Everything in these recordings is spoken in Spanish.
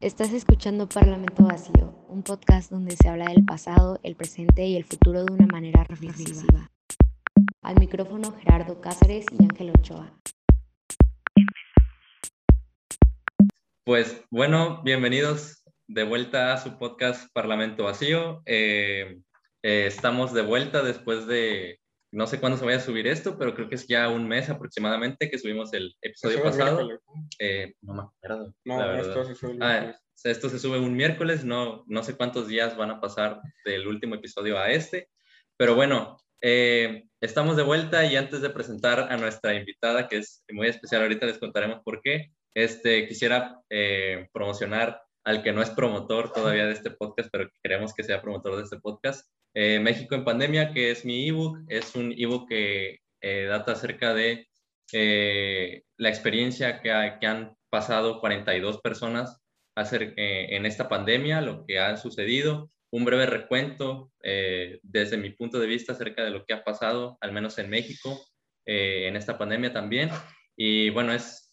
Estás escuchando Parlamento Vacío, un podcast donde se habla del pasado, el presente y el futuro de una manera reflexiva. Al micrófono Gerardo Cáceres y Ángel Ochoa. Pues bueno, bienvenidos de vuelta a su podcast Parlamento Vacío. Eh, eh, estamos de vuelta después de no sé cuándo se vaya a subir esto, pero creo que es ya un mes aproximadamente que subimos el episodio pasado. Eh, no me acuerdo. No, esto se sube. Ah, esto se sube un miércoles, no, no sé cuántos días van a pasar del último episodio a este, pero bueno, eh, estamos de vuelta y antes de presentar a nuestra invitada, que es muy especial, ahorita les contaremos por qué, este, quisiera eh, promocionar al que no es promotor todavía de este podcast, pero queremos que sea promotor de este podcast, eh, México en Pandemia, que es mi ebook. Es un ebook que eh, data acerca de eh, la experiencia que, que, han pasado 42 personas hacer, en esta pandemia, lo que ha sucedido, un breve recuento desde mi punto de vista acerca de lo que ha pasado, al menos en México, en esta pandemia también. Y bueno, es,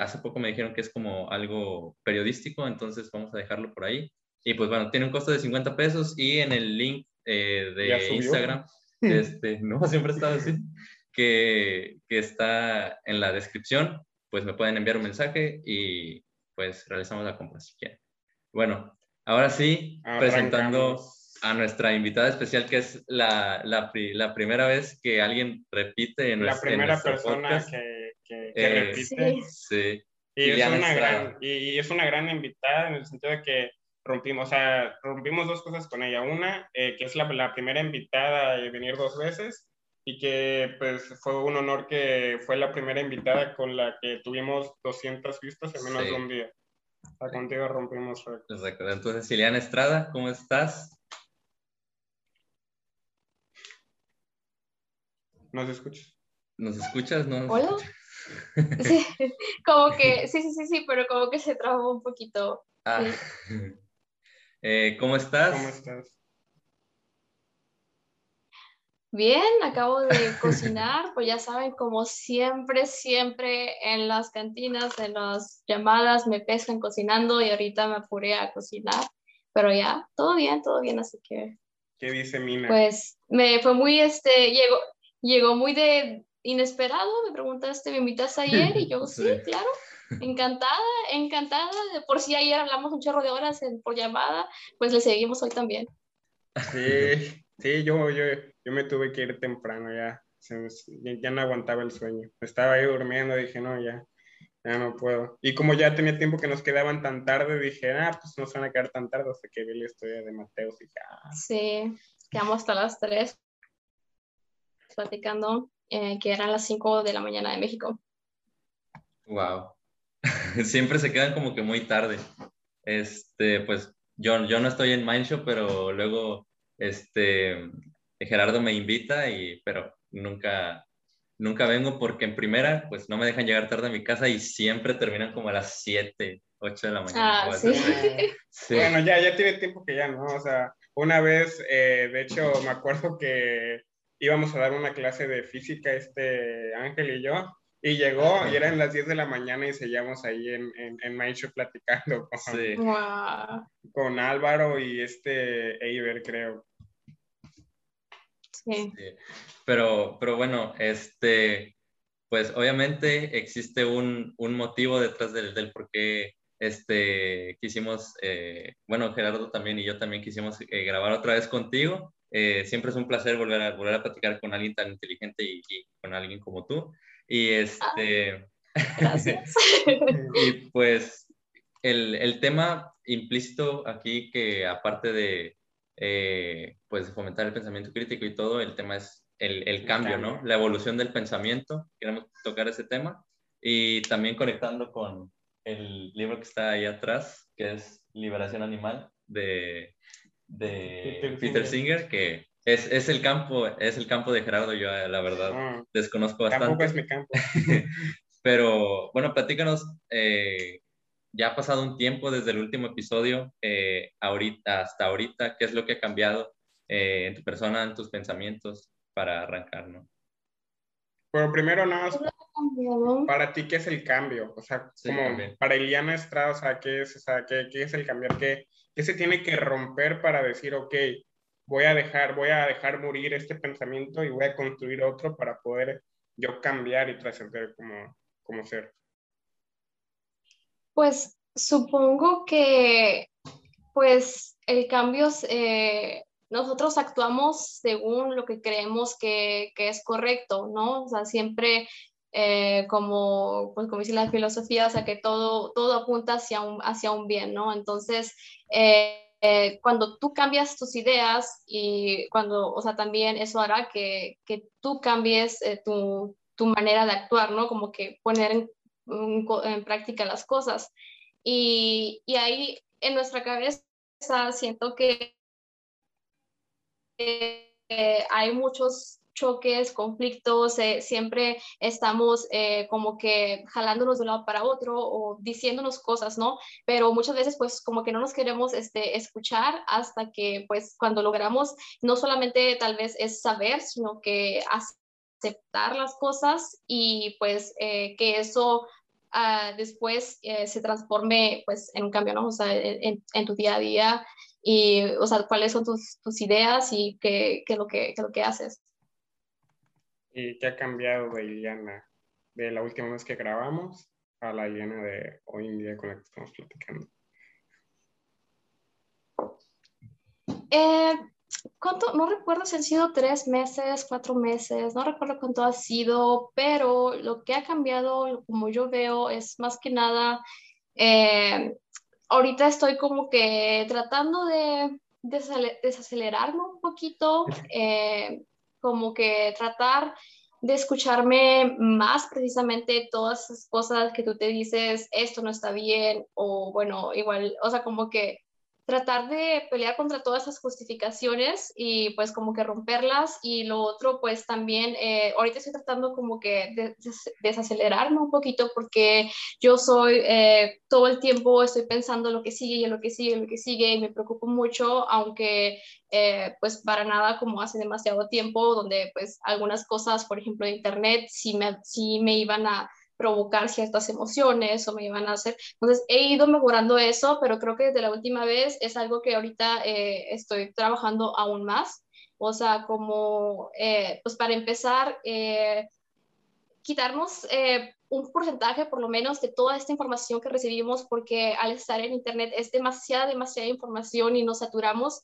hace poco me dijeron que es como algo periodístico, entonces vamos a dejarlo por ahí. Y pues bueno, tiene un costo de 50 pesos y en el link eh, de Instagram, este, no, siempre está así, que, que está en la descripción, pues me pueden enviar un mensaje y pues realizamos la compra si quieren. Bueno, ahora sí, presentando a nuestra invitada especial, que es la, la, la, primera vez que alguien repite en nuestro La primera persona que, que, que eh, repite. Sí. Y es, una gran, y es una gran invitada en el sentido de que rompimos, o sea, rompimos dos cosas con ella. Una, eh, que es la, la, primera invitada a venir dos veces y que pues fue un honor que fue la primera invitada con la que tuvimos 200 vistas en menos de un día. O sea, contigo rompimos Exacto. Entonces, Ciliana Estrada, ¿cómo estás? ¿Nos escuchas? ¿Nos escuchas? ¿No ¿Hola? Sí, como que, sí, sí, sí, sí, pero como que se trabó un poquito. Ah. Eh, ¿Cómo estás? ¿Cómo estás? Bien, acabo de cocinar, pues ya saben, como siempre, siempre en las cantinas, en las llamadas me pescan cocinando y ahorita me apuré a cocinar, pero ya, todo bien, todo bien, así que... ¿Qué dice Mina? Pues me fue muy, este, llegó, llegó muy de inesperado, me preguntaste, ¿me invitaste ayer? Y yo, sí, claro. Encantada, encantada. Por si ayer hablamos un chorro de horas por llamada, pues le seguimos hoy también. Sí, sí, yo, yo, yo me tuve que ir temprano ya. ya no aguantaba el sueño. Estaba ahí durmiendo, dije, no, ya, ya no puedo. Y como ya tenía tiempo que nos quedaban tan tarde, dije, ah, pues no se van a quedar tan tarde hasta que vi la historia de Mateos y ya. Ah". Sí, quedamos hasta las 3 platicando, eh, que eran las 5 de la mañana de México. Wow. siempre se quedan como que muy tarde. Este, pues yo, yo no estoy en Mindshow, pero luego este, Gerardo me invita, y, pero nunca, nunca vengo porque en primera, pues no me dejan llegar tarde a mi casa y siempre terminan como a las 7, 8 de la mañana. Ah, sí. Bueno, ya, ya tiene tiempo que ya, ¿no? O sea, una vez, eh, de hecho, me acuerdo que íbamos a dar una clase de física, este Ángel y yo, y llegó y eran las 10 de la mañana y seguíamos ahí en, en, en platicando con, con Álvaro y este Eiber, creo. Sí. Pero, pero bueno, este, pues obviamente existe un, un motivo detrás del, del por qué este, quisimos, eh, bueno, Gerardo también y yo también quisimos eh, grabar otra vez contigo. Eh, siempre es un placer volver a, volver a platicar con alguien tan inteligente y, y con alguien como tú. Y este... Gracias. y pues el, el, tema implícito aquí que aparte de eh, pues fomentar el pensamiento crítico y todo, el tema es el, el cambio, ¿no? La evolución del pensamiento. Queremos tocar ese tema. Y también conectando con el libro que está ahí atrás, que es Liberación Animal, de, de Peter Singer, que es, es, el campo, es el campo de Gerardo, yo la verdad ah. desconozco bastante. Tampoco es mi campo. Pero bueno, platícanos, eh, ya ha pasado un tiempo desde el último episodio eh, ahorita, hasta ahorita, ¿qué es lo que ha cambiado eh, en tu persona, en tus pensamientos para arrancar, no? Bueno, primero nada más para ti, ¿qué es el cambio? O sea, como para Eliana Estrada, o sea, ¿qué es, o sea, ¿qué, qué es el cambiar? ¿Qué, ¿Qué se tiene que romper para decir, ok, voy a dejar, voy a dejar morir este pensamiento y voy a construir otro para poder yo cambiar y trascender como, como ser? Pues supongo que pues el cambio, eh, nosotros actuamos según lo que creemos que, que, es correcto, ¿no? O sea, siempre eh, como, pues como dice la filosofía, o sea, que todo, todo apunta hacia un, hacia un bien, ¿no? Entonces, eh, cuando tú cambias tus ideas y cuando, o sea, también eso hará que, que tú cambies tu, tu, manera de actuar, ¿no? Como que poner en, en práctica las cosas. Y, y ahí en nuestra cabeza siento que eh, hay muchos choques, conflictos, eh, siempre estamos eh, como que jalándonos de un lado para otro o diciéndonos cosas, ¿no? Pero muchas veces pues como que no nos queremos este, escuchar hasta que pues cuando logramos no solamente tal vez es saber, sino que aceptar las cosas y pues que eso después eh, se transforme pues en un cambio, ¿no? O sea, en, en, tu día a día y, o sea, cuáles son tus, tus ideas y qué, qué, es lo que, qué lo que haces. ¿Y qué ha cambiado de Iliana de la última vez que grabamos a la Iliana de hoy en día con la que estamos platicando? Eh, ¿Cuánto? No recuerdo si han sido tres meses, cuatro meses, no recuerdo cuánto ha sido, pero lo que ha cambiado, como yo veo, es más que nada, eh, ahorita estoy como que tratando de desacelerarme un poquito, eh, como que tratar de escucharme más precisamente todas esas cosas que tú te dices, esto no está bien, o bueno, igual, o sea, como que tratar de pelear contra todas esas justificaciones y pues como que romperlas y lo otro pues también eh, ahorita estoy tratando como que de, desacelerarme un poquito porque yo soy eh, todo el tiempo estoy pensando lo que sigue y lo que sigue y lo que sigue y me preocupo mucho aunque eh, pues para nada como hace demasiado tiempo donde pues algunas cosas por ejemplo de internet sí me, sí me iban a provocar ciertas emociones o me iban a hacer. Entonces he ido mejorando eso, pero creo que desde la última vez es algo que ahorita eh, estoy trabajando aún más. O sea, como, eh, pues para empezar, eh, quitarnos un porcentaje por lo menos de toda esta información que recibimos, porque al estar en Internet es demasiada, demasiada información y nos saturamos.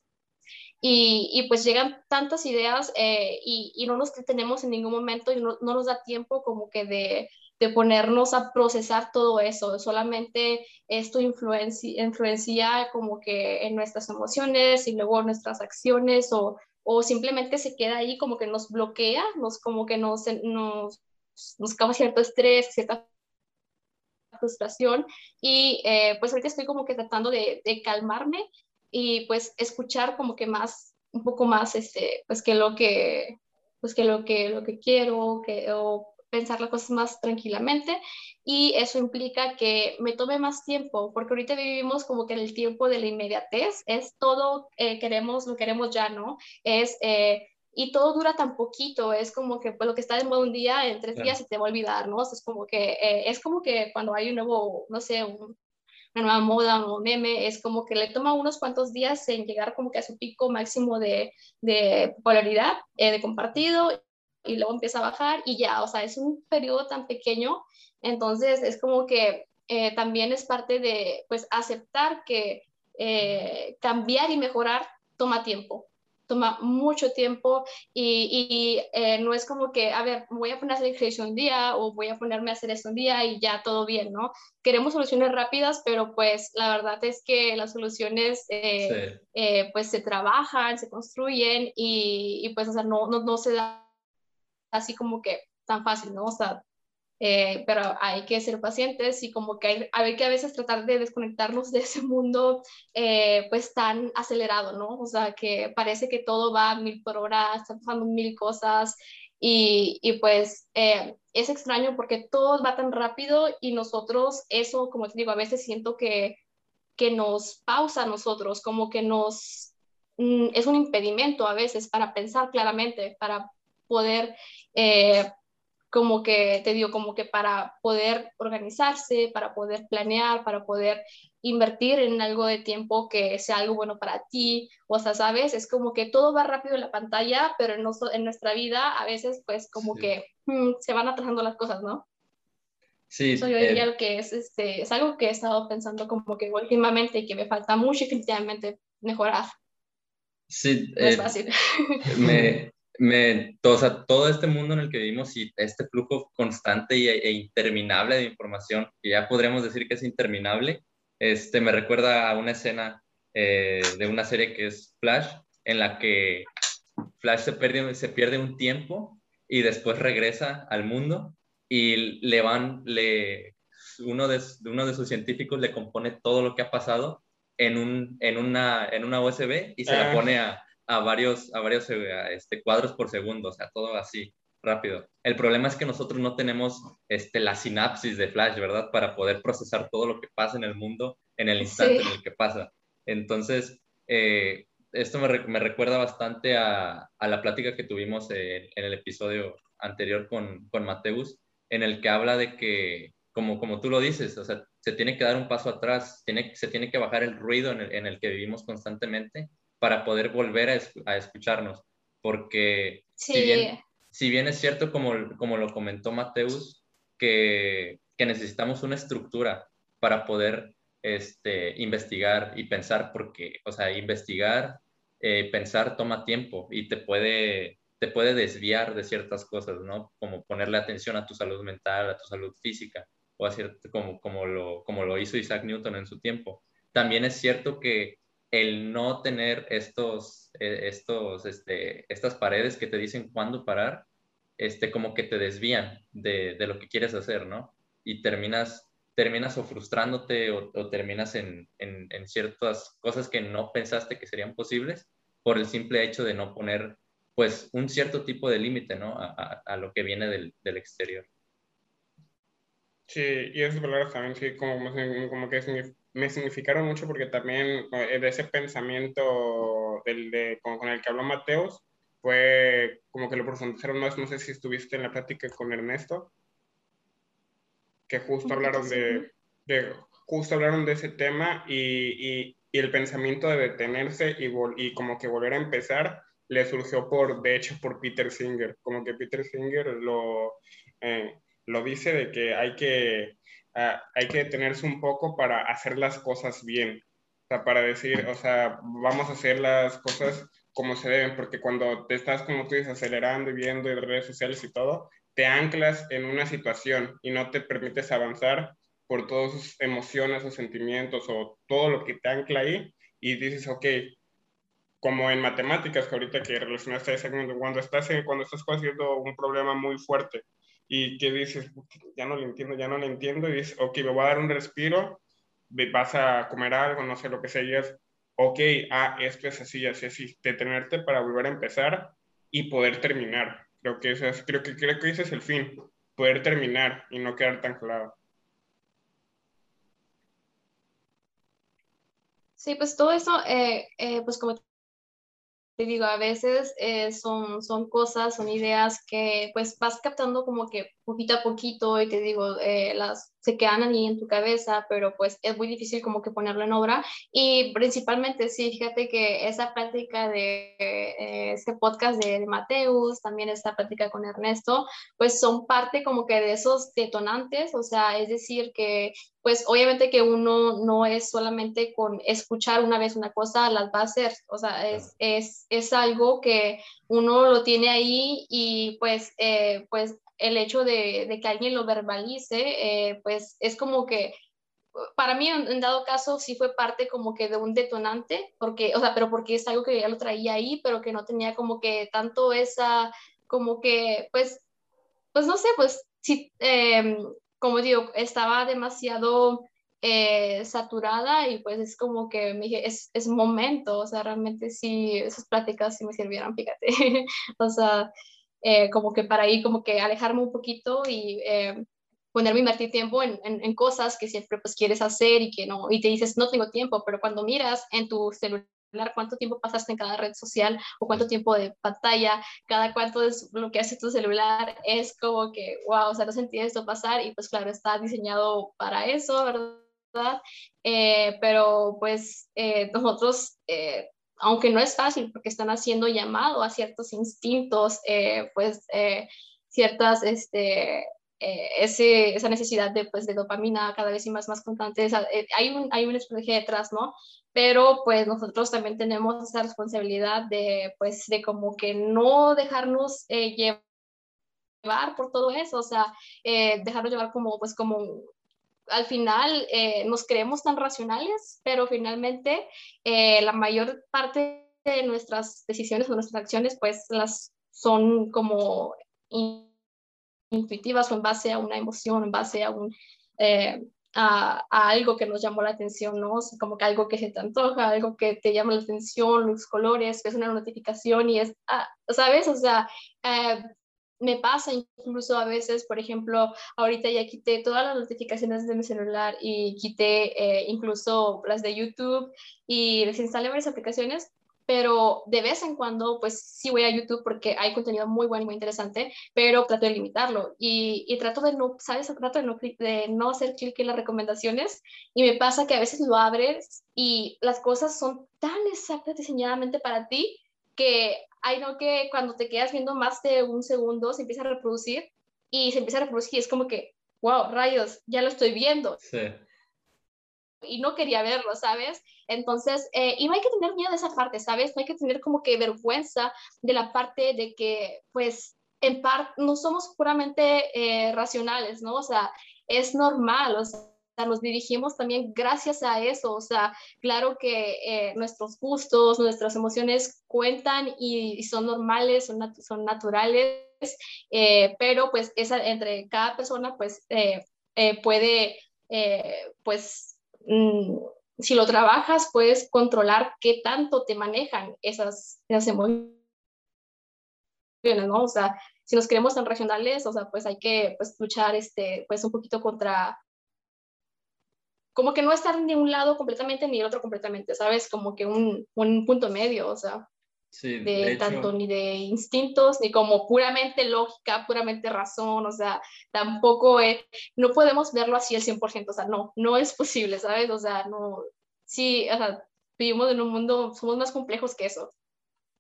Y, y, pues llegan tantas ideas y, y, no nos detenemos en ningún momento y no, no, nos da tiempo como que de, de ponernos a procesar todo eso, solamente esto influencia, influencia como que en nuestras emociones y luego nuestras acciones o, o simplemente se queda ahí como que nos bloquea, nos, como que nos, nos, nos causa cierto estrés, cierta frustración. Y eh, pues ahorita estoy como que tratando de, de, calmarme y pues escuchar como que más, un poco más, este, pues que lo que, pues que lo que, lo que quiero, que, o pensar las cosas más tranquilamente y eso implica que me tome más tiempo, porque ahorita vivimos como que en el tiempo de la inmediatez, es todo, eh, queremos, lo queremos ya, ¿no? Es, eh, y todo dura tan poquito, es como que pues, lo que está de moda un día, en tres días se te va a olvidar, ¿no? es como que, eh, es como que cuando hay un nuevo, no sé, una nueva moda o meme, es como que le toma unos cuantos días en llegar como que a su pico máximo de, de popularidad, de compartido, y luego empieza a bajar y ya, o sea, es un periodo tan pequeño, entonces es como que eh, también es parte de, pues, aceptar que eh, cambiar y mejorar toma tiempo, toma mucho tiempo y, y eh, no es como que, a ver, voy a poner a hacer ejercicio un día o voy a ponerme a hacer esto un día y ya todo bien, ¿no? Queremos soluciones rápidas, pero pues la verdad es que las soluciones pues se trabajan, se construyen y, y pues, o sea, no, no, no se da así como que tan fácil, ¿no? O sea, eh, pero hay que ser pacientes y como que hay, que a veces tratar de desconectarnos de ese mundo eh, pues tan acelerado, ¿no? O sea, que parece que todo va a mil por hora, están pasando mil cosas y, y pues eh, es extraño porque todo va tan rápido y nosotros eso, como te digo, a veces siento que, que nos pausa a nosotros, como que nos... Mm, es un impedimento a veces para pensar claramente, para poder eh, como que, te digo, como que para poder organizarse, para poder planear, para poder invertir en algo de tiempo que sea algo bueno para ti, o sea, ¿sabes? Es como que todo va rápido en la pantalla, pero en, en nuestra vida a veces pues como que mm, se van atrasando las cosas, ¿no? Sí. Eso yo diría eh, que es, este, es algo que he estado pensando como que últimamente y que me falta mucho definitivamente mejorar. Sí. No es eh, fácil. Me, me, todo, todo este mundo en el que vivimos y este flujo constante e, interminable de información, que ya podríamos decir que es interminable, este, me recuerda a una escena eh, de una serie que es Flash, en la que Flash se pierde, se pierde un tiempo y después regresa al mundo y le van, le, uno, de, uno de sus científicos le compone todo lo que ha pasado en, un, en, una, en una USB y se la ah. pone a, a varios, a varios eh, este, cuadros por segundo, o sea, todo así, rápido. El problema es que nosotros no tenemos este, la sinapsis de Flash, ¿verdad? Para poder procesar todo lo que pasa en el mundo en el instante en el que pasa. Entonces, eh, esto me, me, recuerda bastante a, a, la plática que tuvimos en, en el episodio anterior con, con Mateus, en el que habla de que, como, como tú lo dices, o sea, se tiene que dar un paso atrás, tiene, se tiene que bajar el ruido en el, en el que vivimos constantemente para poder volver a, escucharnos, porque si, bien, si, bien, es cierto, como, como lo comentó Mateus, que, que necesitamos una estructura para poder este, investigar y pensar, porque, o sea, investigar, eh, pensar toma tiempo y te puede, te puede desviar de ciertas cosas, ¿no? Como ponerle atención a tu salud mental, a tu salud física, o a como, como, lo, como lo hizo Isaac Newton en su tiempo. También es cierto que el no tener estos, eh, estos, este, estas paredes que te dicen cuándo parar, este, como que te desvían de, de lo que quieres hacer, ¿no? Y terminas, terminas o frustrándote o, terminas en, en, ciertas cosas que no pensaste que serían posibles por el simple hecho de no poner, pues, un cierto tipo de límite, ¿no? A, a, lo que viene del, del, exterior. Sí, y esas palabras también, sí, como, como que me significaron mucho porque también eh, de ese pensamiento del, de, con, el que habló Mateos, fue como que lo profundizaron más, no sé si estuviste en la plática con Ernesto, que justo hablaron de, de, justo hablaron de ese tema y, y, y el pensamiento de detenerse y, y como que volver a empezar le surgió por, de hecho, por Peter Singer, como que Peter Singer lo, eh, lo dice de que hay que hay que detenerse un poco para hacer las cosas bien. O sea, para decir, o sea, vamos a hacer las cosas como se deben, porque cuando te estás, como tú dices, acelerando y viendo en redes sociales y todo, te anclas en una situación y no te permites avanzar por todas sus emociones o sentimientos o todo lo que te ancla ahí y dices, ok, como en matemáticas, que ahorita que relacionaste ese cuando estás, cuando estás haciendo un problema muy fuerte y que dices, ya no lo entiendo, ya no lo entiendo, y dices, ok, me voy a dar un respiro, vas a comer algo, no sé lo que sea, y es, ok, ah, esto es así, así, así, detenerte para volver a empezar y poder terminar. Creo que, eso es, creo, que, creo que ese es el fin, poder terminar y no quedar tan claro. Sí, pues todo eso, eh, eh, pues como te digo, a veces eh, son, son cosas, son ideas que pues vas captando como que poquito a poquito y te digo, eh, las se quedan ahí en tu cabeza, pero pues es muy difícil como que ponerlo en obra. Y principalmente, sí, fíjate que esa práctica de eh, este podcast de, de, Mateus, también esta práctica con Ernesto, pues son parte como que de esos detonantes, o sea, es decir, que pues obviamente que uno no es solamente con escuchar una vez una cosa, las va a hacer, o sea, es, es, es algo que uno lo tiene ahí y pues, eh, pues el hecho de, de, que alguien lo verbalice, eh, pues es como que, para mí en, dado caso sí fue parte como que de un detonante, porque, o sea, pero porque es algo que ya lo traía ahí, pero que no tenía como que tanto esa, como que, pues, pues no sé, pues sí, em, como digo, estaba demasiado eh, saturada y pues es como que me dije, es, es momento, o sea, realmente sí, esas pláticas sí me sirvieron, fíjate, o sea, eh, como que para ahí como que alejarme un poquito y eh, ponerme a invertir tiempo en, en, cosas que siempre pues quieres hacer y que no, y te dices, no tengo tiempo, pero cuando miras en tu celular cuánto tiempo pasaste en cada red social o cuánto tiempo de pantalla, cada cuánto es lo que hace tu celular, es como que, wow, o sea, no sentí esto pasar y pues claro, está diseñado para eso, ¿verdad? Eh, pero pues eh, nosotros, eh, aunque no es fácil porque están haciendo llamado a ciertos instintos, pues ciertas, este, ese, esa necesidad de, pues, de dopamina cada vez más, más constante, hay, un, hay una estrategia detrás, ¿no? pero pues nosotros también tenemos esa responsabilidad de pues de como que no dejarnos eh, llevar por todo eso, o sea, eh, dejarnos llevar como pues como al final eh, nos creemos tan racionales, pero finalmente la mayor parte de nuestras decisiones o nuestras acciones pues las son como intuitivas o en base a una emoción, en base a un a, algo que nos llamó la atención, ¿no? como que algo que se te antoja, algo que te llama la atención, los colores, que es una notificación y es, ah, ¿sabes? O sea, eh, me pasa incluso a veces, por ejemplo, ahorita ya quité todas las notificaciones de mi celular y quité eh, incluso las de YouTube y desinstalé varias aplicaciones pero de vez en cuando, pues sí voy a YouTube porque hay contenido muy bueno y muy interesante, pero trato de limitarlo y, y trato de no, ¿sabes? Trato de no, de no hacer clic en las recomendaciones y me pasa que a veces lo abres y las cosas son tan exactas diseñadamente para ti que hay no que cuando te quedas viendo más de un segundo se empieza a reproducir y se empieza a reproducir y es como que, wow, rayos, ya lo estoy viendo. Sí y no quería verlo, ¿sabes? Entonces, eh, y no hay que tener miedo de esa parte, ¿sabes? No hay que tener como que vergüenza de la parte de que, pues, en parte, no somos puramente eh, racionales, ¿no? O sea, es normal, o sea, nos dirigimos también gracias a eso, o sea, claro que eh, nuestros gustos, nuestras emociones cuentan y, son normales, son, son naturales, pero pues esa, entre cada persona pues puede pues Mm, si lo trabajas, puedes controlar qué tanto te manejan esas, esas emociones, ¿no? O sea, si nos queremos tan racionales, o sea, pues hay que pues, luchar este, pues un poquito contra, como que no estar ni un lado completamente ni el otro completamente, ¿sabes? Como que un, un punto medio, o sea de, tanto ni de instintos, ni como puramente lógica, puramente razón, o sea, tampoco es, no podemos verlo así al 100%, o sea, no, no es posible, ¿sabes? O sea, no, sí, o sea, vivimos en un mundo, somos más complejos que eso.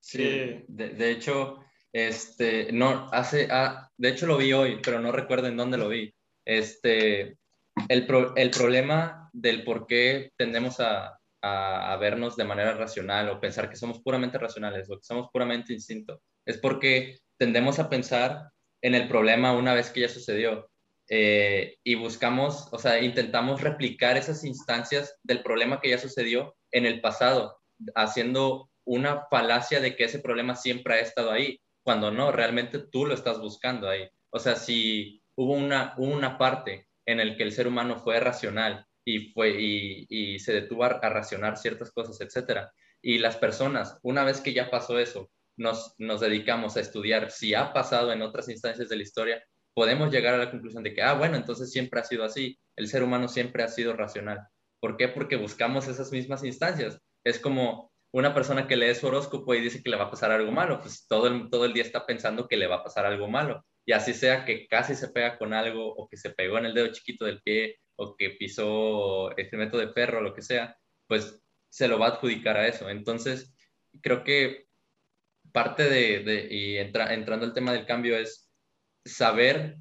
Sí, de, de hecho, este, no, hace, ah, de hecho lo vi hoy, pero no recuerdo en dónde lo vi. Este, el, pro, el problema del por qué tendemos a, a, vernos de manera racional o pensar que somos puramente racionales o que somos puramente instinto. Es porque tendemos a pensar en el problema una vez que ya sucedió eh, y buscamos, o sea, intentamos replicar esas instancias del problema que ya sucedió en el pasado, haciendo una falacia de que ese problema siempre ha estado ahí, cuando no, realmente tú lo estás buscando ahí. O sea, si hubo una, una parte en el que el ser humano fue racional y, fue, y, se detuvo a, racionar ciertas cosas, etcétera. Y las personas, una vez que ya pasó eso, nos, nos dedicamos a estudiar si ha pasado en otras instancias de la historia, podemos llegar a la conclusión de que, ah, bueno, entonces siempre ha sido así, el ser humano siempre ha sido racional. ¿Por qué? Porque buscamos esas mismas instancias. Es como una persona que lee su horóscopo y dice que le va a pasar algo malo, pues todo todo el día está pensando que le va a pasar algo malo. Y así sea que casi se pega con algo o que se pegó en el dedo chiquito del pie o que pisó este método de perro lo que sea, pues se lo va a adjudicar a eso. Entonces, creo que parte de, y entrando al tema del cambio es saber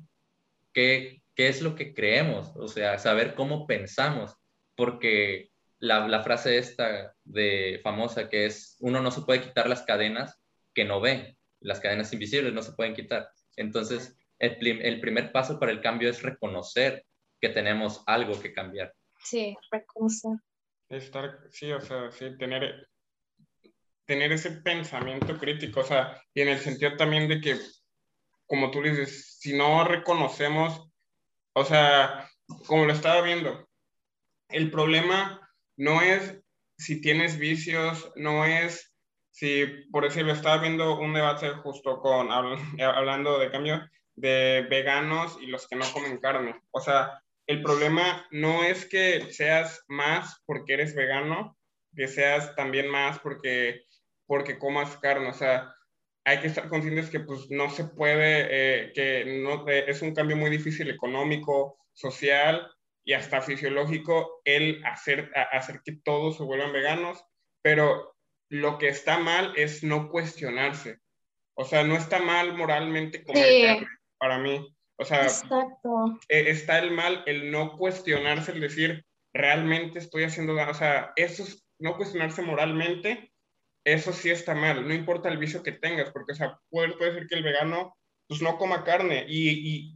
qué, qué, es lo que creemos, o sea, saber cómo pensamos, porque la, la, frase esta de famosa que es, uno no se puede quitar las cadenas que no ve, las cadenas invisibles no se pueden quitar. Entonces, el, el primer paso para el cambio es reconocer que tenemos algo que cambiar. Sí, reconocer. Estar, sí, o sea, sí, tener, tener ese pensamiento crítico, o sea, y en el sentido también de que, como tú dices, si no reconocemos, o sea, como lo estaba viendo, el problema no es si tienes vicios, no es si, por decirlo, estaba viendo un debate justo con, hablando de cambio, de veganos y los que no comen carne. O sea, el problema no es que seas más porque eres vegano, que seas también más porque, porque comas carne, o sea, hay que estar conscientes que pues no se puede, eh, que no, eh, es un cambio muy difícil económico, social y hasta fisiológico el hacer, hacer que todos se vuelvan veganos, pero lo que está mal es no cuestionarse. O sea, no está mal moralmente comer carne, para mí. O sea, Exacto. Eh, está el mal el no cuestionarse, el decir, realmente estoy haciendo, o sea, eso es no cuestionarse moralmente eso sí está mal, no importa el vicio que tengas, porque, o sea, puede, puede ser que el vegano, pues, no coma carne y, y,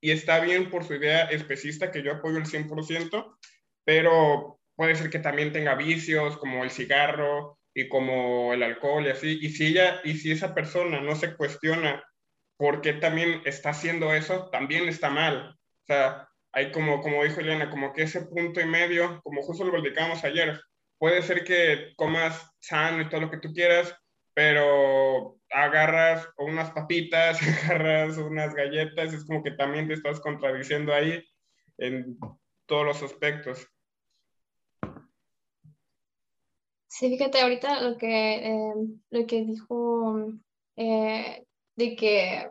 y está bien por su idea especista, que yo apoyo el 100%, pero puede ser que también tenga vicios como el cigarro y como el alcohol y así, y si ella, y si esa persona no se cuestiona por qué también está haciendo eso, también está mal. O sea, hay como, como dijo Elena, como que ese punto y medio, como justo lo platicábamos ayer, puede ser que comas sano y todo lo que tú quieras, pero agarras unas papitas, agarras unas galletas, es como que también te estás contradiciendo ahí en todos los aspectos. Sí, fíjate, ahorita lo que, eh, lo que dijo eh, de que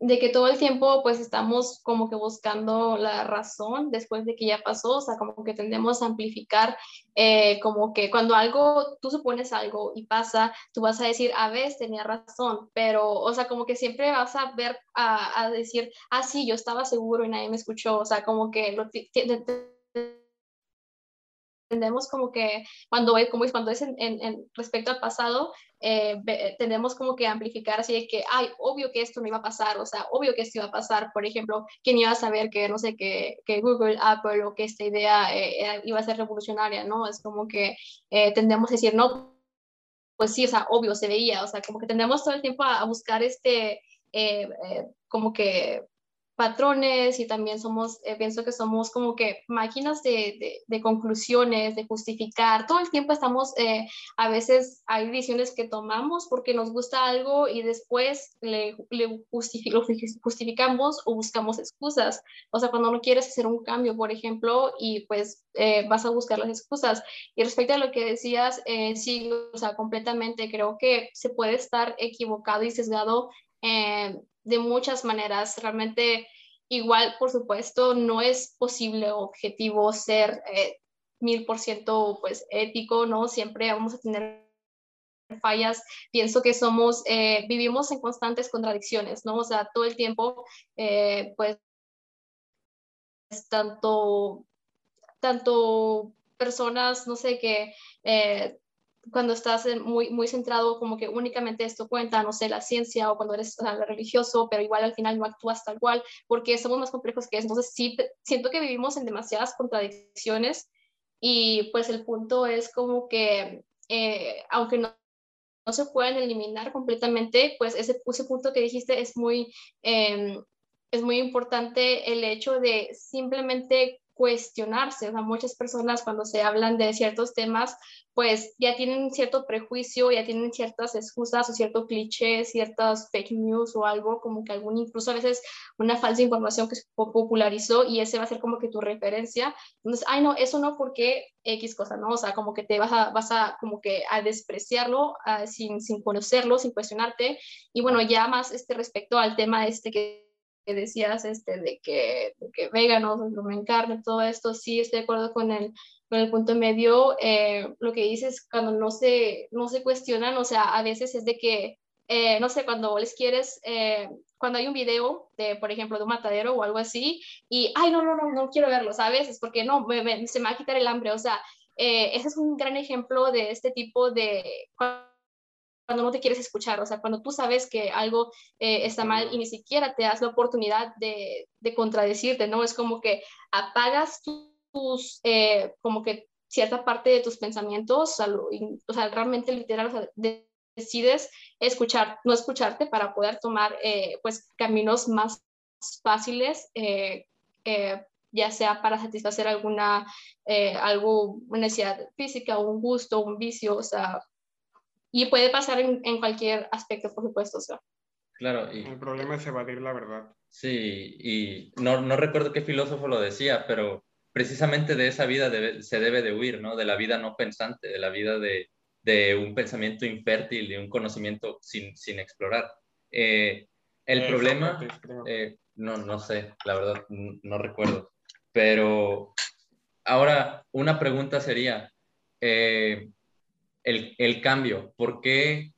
de que todo el tiempo pues estamos como que buscando la razón después de que ya pasó, o sea, como que tendemos a amplificar, eh, como que cuando algo, tú supones algo y pasa, tú vas a decir, a veces tenía razón, pero, o sea, como que siempre vas a ver, a, a decir, ah, sí, yo estaba seguro y nadie me escuchó, o sea, como que lo, tendemos como que cuando es, como es, cuando es en, en, respecto al pasado, eh, tendemos como que amplificar así de que, ay, obvio que esto no iba a pasar, o sea, obvio que esto iba a pasar, por ejemplo, ¿quién iba a saber que, no sé, que, que Google, Apple o que esta idea eh, iba a ser revolucionaria, ¿no? Es como que eh, tendemos a decir, no, pues sí, o sea, obvio, se veía, o sea, como que tendemos todo el tiempo a, a buscar este, eh, eh, como que patrones y también somos, eh, pienso que somos como que máquinas de, de, conclusiones, de justificar. Todo el tiempo estamos, eh, a veces hay decisiones que tomamos porque nos gusta algo y después le, justificamos o buscamos excusas. O sea, cuando no quieres hacer un cambio, por ejemplo, y pues eh, vas a buscar las excusas. Y respecto a lo que decías, sí, o sea, completamente creo que se puede estar equivocado y sesgado eh, de muchas maneras. Realmente, igual, por supuesto, no es posible objetivo ser eh, mil por ciento pues ético, ¿no? Siempre vamos a tener fallas. Pienso que somos, eh, vivimos en constantes contradicciones, ¿no? O sea, todo el tiempo, pues, tanto, tanto personas, no sé, que eh, cuando estás muy, muy centrado como que únicamente esto cuenta, no sé, la ciencia o cuando eres uh, religioso, pero igual al final no actúas tal cual, porque somos más complejos que eso. Entonces sí, siento que vivimos en demasiadas contradicciones y pues el punto es como que, eh, aunque no, no, se pueden eliminar completamente, pues ese, ese punto que dijiste es muy, eh, es muy importante el hecho de simplemente cuestionarse. O sea, muchas personas cuando se hablan de ciertos temas, pues ya tienen cierto prejuicio, ya tienen ciertas excusas o cierto cliché, ciertas fake news o algo, como que algún, incluso a veces una falsa información que se popularizó y ese va a ser como que tu referencia. Entonces, ay, no, eso no porque X cosa, ¿no? O sea, como que te vas a, vas a como que a despreciarlo a, sin, sin conocerlo, sin cuestionarte. Y bueno, ya más este respecto al tema este que que decías este, de, que, de que veganos, comen carne, todo esto, sí estoy de acuerdo con el, con el punto medio. Eh, lo que dices cuando no se, no se cuestionan, o sea, a veces es de que, eh, no sé, cuando les quieres, eh, cuando hay un video de, por ejemplo, de un matadero o algo así, y, ay, no, no, no, no quiero verlo, ¿sabes? Es porque no, me, me, se me va a quitar el hambre, o sea, ese es un gran ejemplo de este tipo de cuando no te quieres escuchar, o sea, cuando tú sabes que algo eh, está mal y ni siquiera te das la oportunidad de, de contradecirte, ¿no? Es como que apagas tus, eh, como que cierta parte de tus pensamientos, o sea, realmente literal, o sea, de, decides escuchar, no escucharte para poder tomar, eh, pues, caminos más fáciles, eh, ya sea para satisfacer alguna, algo, una necesidad física, un gusto, un vicio, o sea, y puede pasar en, en cualquier aspecto, por supuesto. O sea. Claro. Y, el problema es evadir la verdad. Sí, y no, no recuerdo qué filósofo lo decía, pero precisamente de esa vida se debe de huir, ¿no? De la vida no pensante, de la vida de, de un pensamiento infértil, de un conocimiento sin, sin explorar. Eh, el problema, eh, no, no sé, la verdad, no, recuerdo, pero ahora una pregunta sería, eh, el, el, cambio, ¿por qué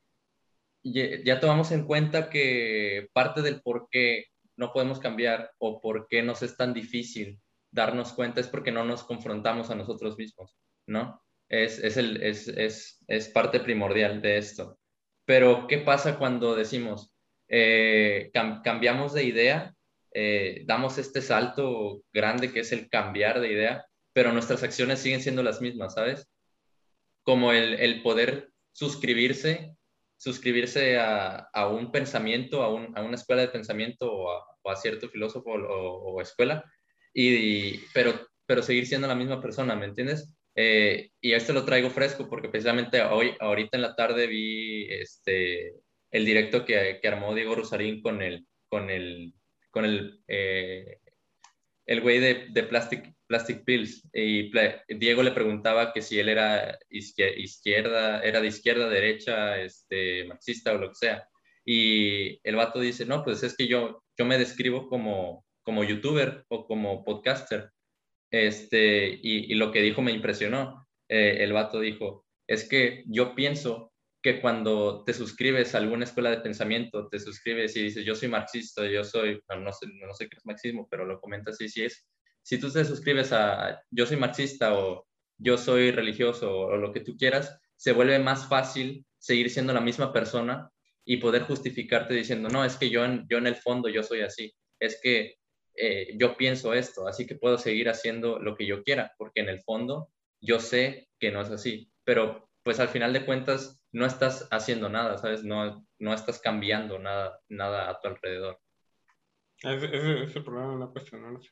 ya, tomamos en cuenta que parte del por qué no podemos cambiar o por qué nos es tan difícil darnos cuenta es porque no nos confrontamos a nosotros mismos, ¿no? Es, es, el, es, es, es parte primordial de esto. Pero, ¿qué pasa cuando decimos, eh, cambiamos de idea, eh, damos este salto grande que es el cambiar de idea, pero nuestras acciones siguen siendo las mismas, ¿sabes? Como el, el poder suscribirse, suscribirse a, a un pensamiento, a, un, a, una escuela de pensamiento o a, cierto filósofo o, o escuela, y, pero, pero seguir siendo la misma persona, ¿me entiendes? Eh, y esto lo traigo fresco porque precisamente hoy, ahorita en la tarde vi este, el directo que, que armó Diego Rosarín con el, con el, con el, eh, el güey de, de Plastic, Plastic Pills. Y Diego le preguntaba que si él era izquierda, era de izquierda, derecha, este, marxista o lo que sea. Y el vato dice, no, pues es que yo, yo me describo como, como youtuber o como podcaster. Este, y, y lo que dijo me impresionó. Eh, el vato dijo, es que yo pienso que cuando te suscribes a alguna escuela de pensamiento, te suscribes y dices, yo soy marxista, yo soy, no, sé, no sé qué es marxismo, pero lo comentas así, si es, si tú te suscribes a, yo soy marxista o yo soy religioso o, lo que tú quieras, se vuelve más fácil seguir siendo la misma persona y poder justificarte diciendo, no, es que yo en, yo en el fondo yo soy así, es que eh, yo pienso esto, así que puedo seguir haciendo lo que yo quiera, porque en el fondo yo sé que no es así, pero pues al final de cuentas no estás haciendo nada, ¿sabes? No, no estás cambiando nada, nada a tu alrededor. Ese, es el problema de no cuestionarse.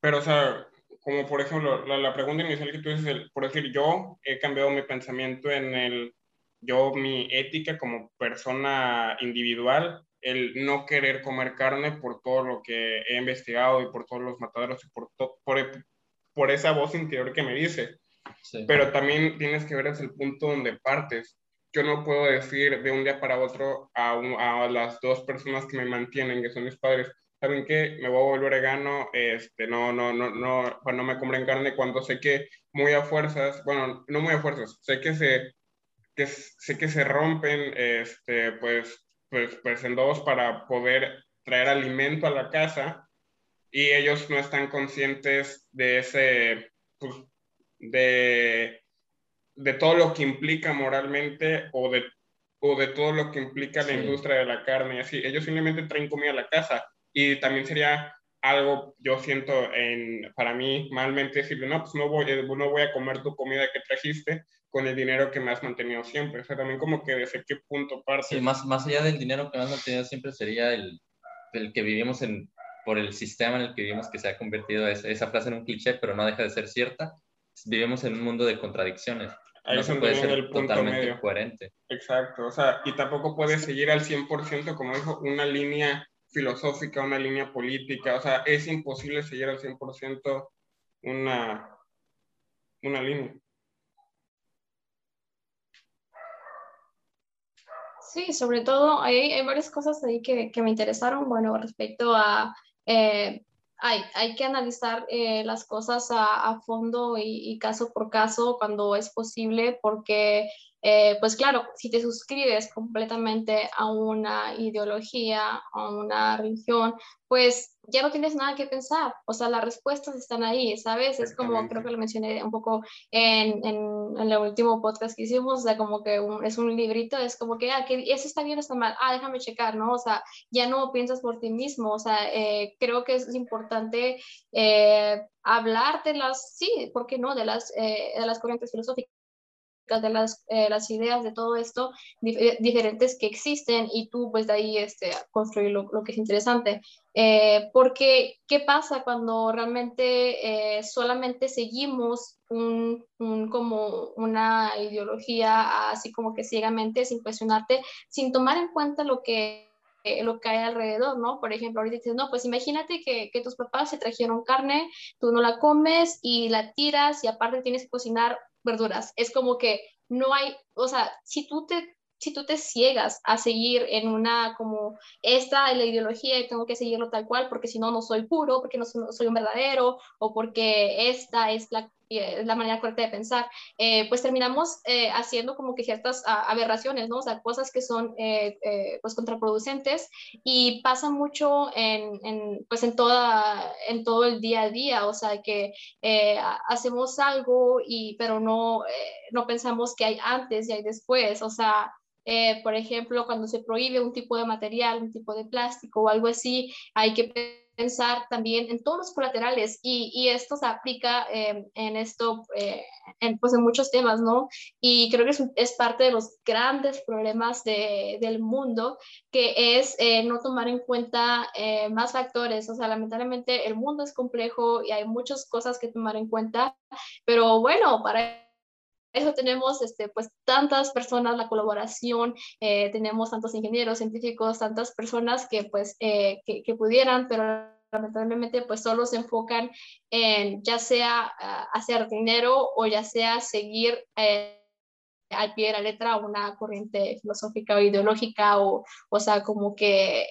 Pero, o sea, como por ejemplo, la, la pregunta inicial que tú dices, el, por decir, yo he cambiado mi pensamiento en el, yo, mi ética como persona individual, el no querer comer carne por todo lo que he investigado y por todos los mataderos y por, por, por esa voz interior que me dice, pero también tienes que ver desde el punto donde partes. Yo no puedo decir de un día para otro a, a las dos personas que me mantienen, que son mis padres, ¿saben qué? Me voy a volver vegano, este, no, no, no, no, no me compren carne cuando sé que muy a fuerzas, bueno, no muy a fuerzas, sé que se, que, sé que se rompen, este, pues, pues, pues en dos para poder traer alimento a la casa y ellos no están conscientes de ese, pues, de, de todo lo que implica moralmente o de, o de todo lo que implica la industria de la carne y así. Ellos simplemente traen comida a la casa y también sería algo, yo siento en, para mí malmente decirle, no, pues no voy, eh, no voy a comer tu comida que trajiste con el dinero que me has mantenido siempre. O sea, también como que desde qué punto parte. Sí, más, más allá del dinero que me has mantenido siempre sería el, el que vivimos en, por el sistema en el que vivimos que se ha convertido esa, esa frase en un cliché, pero no deja de ser cierta, vivimos en un mundo de contradicciones. Ahí no se puede ser el punto totalmente medio. coherente. Exacto, o sea, y tampoco puede seguir al 100%, como dijo, una línea filosófica, una línea política, o sea, es imposible seguir al 100% una, una línea. Sí, sobre todo hay, hay varias cosas ahí que, que, me interesaron, bueno, respecto a eh, hay, hay que analizar eh, las cosas a, fondo y, caso por caso cuando es posible, porque eh, pues claro, si te suscribes completamente a una ideología, a una religión, pues ya no tienes nada que pensar, o sea, las respuestas están ahí, ¿sabes? Es como, creo que lo mencioné un poco en, en, en el último podcast que hicimos, o sea, como que es un librito, es como que, ah, que eso está bien o está mal, ah, déjame checar, ¿no? O sea, ya no piensas por ti mismo, o sea, eh, creo que es importante eh, hablar de las, sí, ¿por qué no? De las, eh, de las corrientes filosóficas de las, eh, las ideas de todo esto dif diferentes que existen y tú pues de ahí este, construir lo, lo que es interesante. Eh, porque, ¿qué pasa cuando realmente eh, solamente seguimos un, un, como una ideología así como que ciegamente, sin cuestionarte, sin tomar en cuenta lo que lo que hay alrededor, ¿no? Por ejemplo, ahorita dices, no, pues imagínate que, que, tus papás se trajeron carne, tú no la comes y la tiras y aparte tienes que cocinar verduras. Es como que no hay, o sea, si tú te si tú te ciegas a seguir en una como esta es la ideología y tengo que seguirlo tal cual porque si no no soy puro, porque no soy un verdadero o porque esta es la, eh, la manera correcta de pensar, eh, pues terminamos eh, haciendo como que ciertas aberraciones, ¿no? O sea, cosas que son pues contraproducentes y pasa mucho en, en, pues en, toda, en todo el día a día, o sea, que hacemos algo y pero no, no pensamos que hay antes y hay después, o sea, eh, por ejemplo, cuando se prohíbe un tipo de material, un tipo de plástico o algo así, hay que pensar también en todos los colaterales y, y esto se aplica em, en esto, eh, en, pues en muchos temas, ¿no? Y creo que es, es parte de los grandes problemas de, del mundo, que es eh, no tomar en cuenta más factores. O sea, lamentablemente el mundo es complejo y hay muchas cosas que tomar en cuenta, pero bueno, para eso tenemos este, pues, tantas personas, la colaboración, eh, tenemos tantos ingenieros, científicos, tantas personas que, pues, eh, que, que, pudieran, pero lamentablemente pues solo se enfocan en ya sea uh, hacer dinero o ya sea seguir eh, al pie de la letra una corriente filosófica o ideológica o, o sea, como que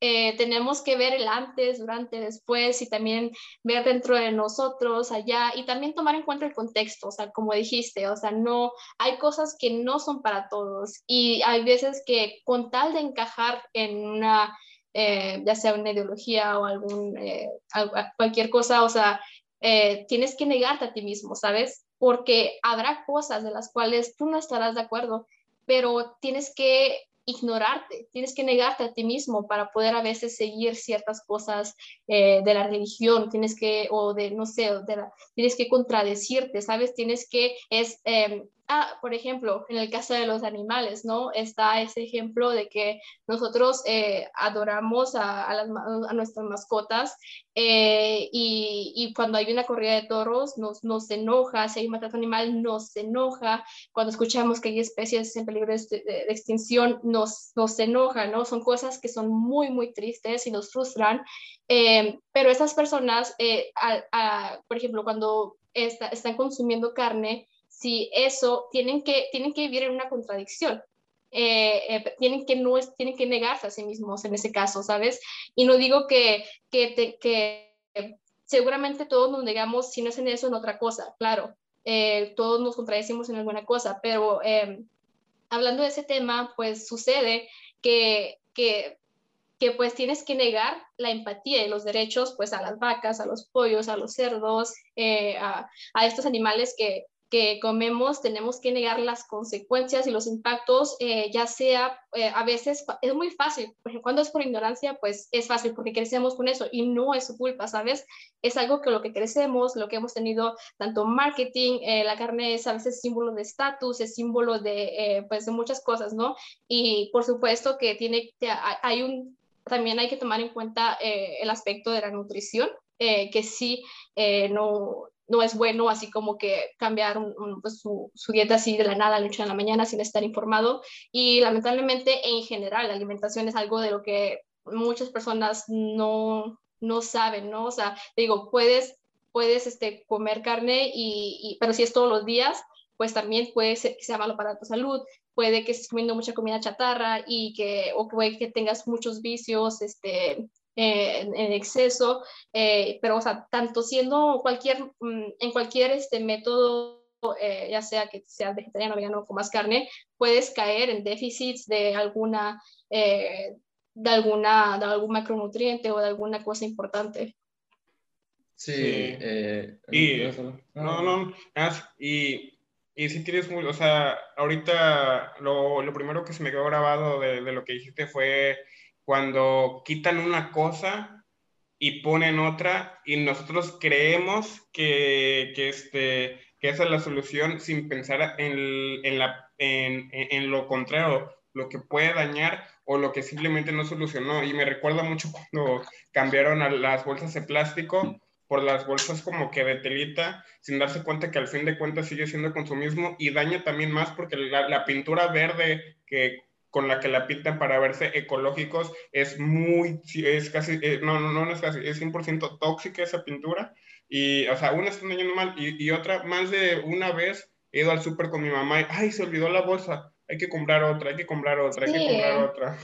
eh, tenemos que ver el antes, durante, después y también ver dentro de nosotros, allá y también tomar en cuenta el contexto, o sea, como dijiste, o sea, no, hay cosas que no son para todos y hay veces que con tal de encajar en una, eh, ya sea una ideología o algún, eh, cualquier cosa, o sea, tienes que negarte a ti mismo, ¿sabes? Porque habrá cosas de las cuales tú no estarás de acuerdo, pero tienes que ignorarte, tienes que negarte a ti mismo para poder a veces seguir ciertas cosas eh, de la religión, tienes que, o de, no sé, de tienes que contradecirte, ¿sabes? Tienes que, es, em, Ah, por ejemplo, en el caso de los animales, ¿no? Está ese ejemplo de que nosotros eh, adoramos a, a, nuestras mascotas eh, y, y, cuando hay una corrida de toros nos, nos enoja, si hay un maltrato animal nos enoja, cuando escuchamos que hay especies en peligro de, de, extinción nos, nos enoja, ¿no? Son cosas que son muy, muy tristes y nos frustran, eh, pero estas personas, a, a, por ejemplo, cuando está, están consumiendo carne, si eso, tienen que, tienen que vivir en una contradicción. Eh, eh, tienen, que no, tienen que negarse a sí mismos en ese caso, ¿sabes? Y no digo que, que, que seguramente todos nos negamos, si no es en eso, en otra cosa, claro. Eh, todos nos contradecimos en alguna cosa, pero hablando de ese tema, pues sucede que, que, que, pues tienes que negar la empatía y los derechos pues a las vacas, a los pollos, a los cerdos, a, a, estos animales que, que comemos tenemos que negar las consecuencias y los impactos, eh, ya sea eh, a veces es muy fácil, cuando es por ignorancia, pues es fácil porque crecemos con eso y no es su culpa, ¿sabes? Es algo que lo que crecemos, lo que hemos tenido tanto marketing, eh, la carne es a veces símbolo de estatus, es símbolo de, pues, de muchas cosas, ¿no? Y por supuesto que tiene, hay un, también hay que tomar en cuenta el aspecto de la nutrición, que sí, no, no es bueno así como que cambiar pues, su, dieta así de la nada, a la noche a la mañana sin estar informado. Y lamentablemente en general la alimentación es algo de lo que muchas personas no, no saben, ¿no? O sea, digo, puedes, puedes este, comer carne, y, pero si es todos los días, pues también puede ser que sea malo para tu salud, puede que estés comiendo mucha comida chatarra y que, o puede que tengas muchos vicios, este, eh, en, exceso, eh, pero o sea, tanto siendo cualquier, mm, en cualquier este método, eh, ya sea que sea vegetariano, vegano o más carne, puedes caer en déficits de alguna, de alguna, de algún macronutriente o de alguna cosa importante. Sí, y, no, no, y, y si tienes muy, o sea, ahorita lo, lo primero que se me quedó grabado de, de lo que dijiste fue cuando quitan una cosa y ponen otra y nosotros creemos que, que, este, que esa es la solución sin pensar en, en, la, en, en, lo contrario, lo que puede dañar o lo que simplemente no solucionó. Y me recuerda mucho cuando cambiaron a las bolsas de plástico por las bolsas como que de telita, sin darse cuenta que al fin de cuentas sigue siendo consumismo y daña también más porque la, la pintura verde que con la que la pintan para verse ecológicos es muy, es casi, eh, no, no, no es casi, es 100% tóxica esa pintura. Y, o sea, una está yendo mal y, y, otra, más de una vez he ido al súper con mi mamá y, ay, se olvidó la bolsa, hay que comprar otra, hay que comprar otra, hay que comprar otra.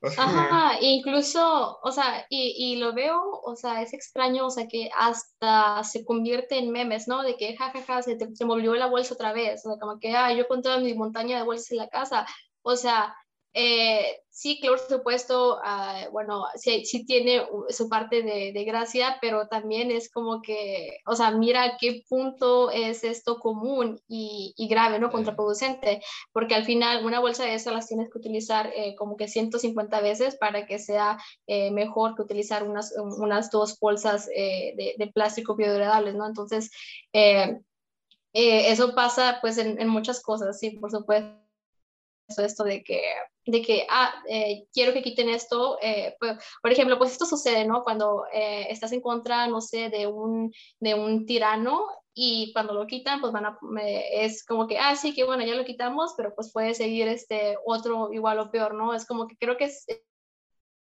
Ajá, incluso, o sea, y, y, lo veo, o sea, es extraño, o sea, que hasta se convierte en memes, ¿no? De que, jajaja, ja, ja, se, se volvió la bolsa otra vez, o sea, como que, ah, yo con toda mi montaña de bolsas en la casa, o sea, eh, sí, claro, por supuesto, uh, bueno, sí, sí, tiene su parte de, de, gracia, pero también es como que, o sea, mira qué punto es esto común y, y grave, ¿no? Contraproducente, porque al final una bolsa de esas las tienes que utilizar eh, como que 150 veces para que sea eh, mejor que utilizar unas, unas dos bolsas de, de, plástico biodegradables, ¿no? Entonces, eso pasa pues en, en muchas cosas, sí, por supuesto esto de que, de que ah, eh, quiero que quiten esto. Eh, pues, por ejemplo, pues esto sucede, ¿no? Cuando eh, estás en contra, no sé, de un, de un tirano y cuando lo quitan, pues van a, es como que, ah, sí, que bueno, ya lo quitamos, pero pues puede seguir este otro igual o peor, ¿no? Es como que creo que es,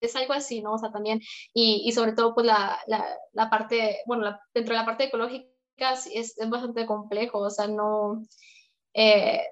es algo así, ¿no? O sea, también, y, y sobre todo, pues la, la, la parte, bueno, dentro de la parte ecológica es, es bastante complejo, o sea, no... Eh,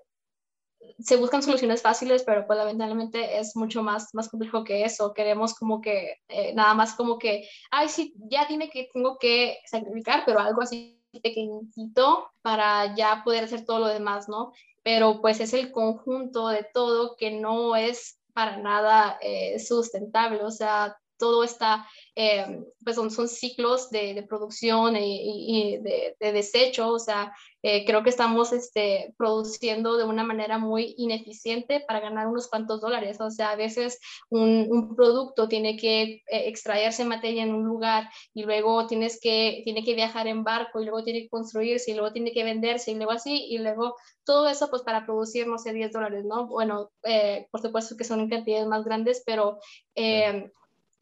se buscan soluciones fáciles, pero pues lamentablemente es mucho más, más complejo que eso. Queremos como que, eh, nada más como que, ay, sí, ya dime que tengo que sacrificar, pero algo así pequeñito para ya poder hacer todo lo demás, ¿no? Pero pues es el conjunto de todo que no es para nada eh, sustentable, o sea, todo está, eh, pues son, son, ciclos de, de producción y, y de, de, desecho, o sea, eh, creo que estamos este, produciendo de una manera muy ineficiente para ganar unos cuantos dólares, o sea, a veces un, un producto tiene que eh, extraerse materia en un lugar y luego tienes que, tiene que viajar en barco y luego tiene que construirse y luego tiene que venderse y luego así y luego todo eso pues para producir, no sé, 10 dólares, ¿no? Bueno, eh, por supuesto que son cantidades más grandes, pero eh,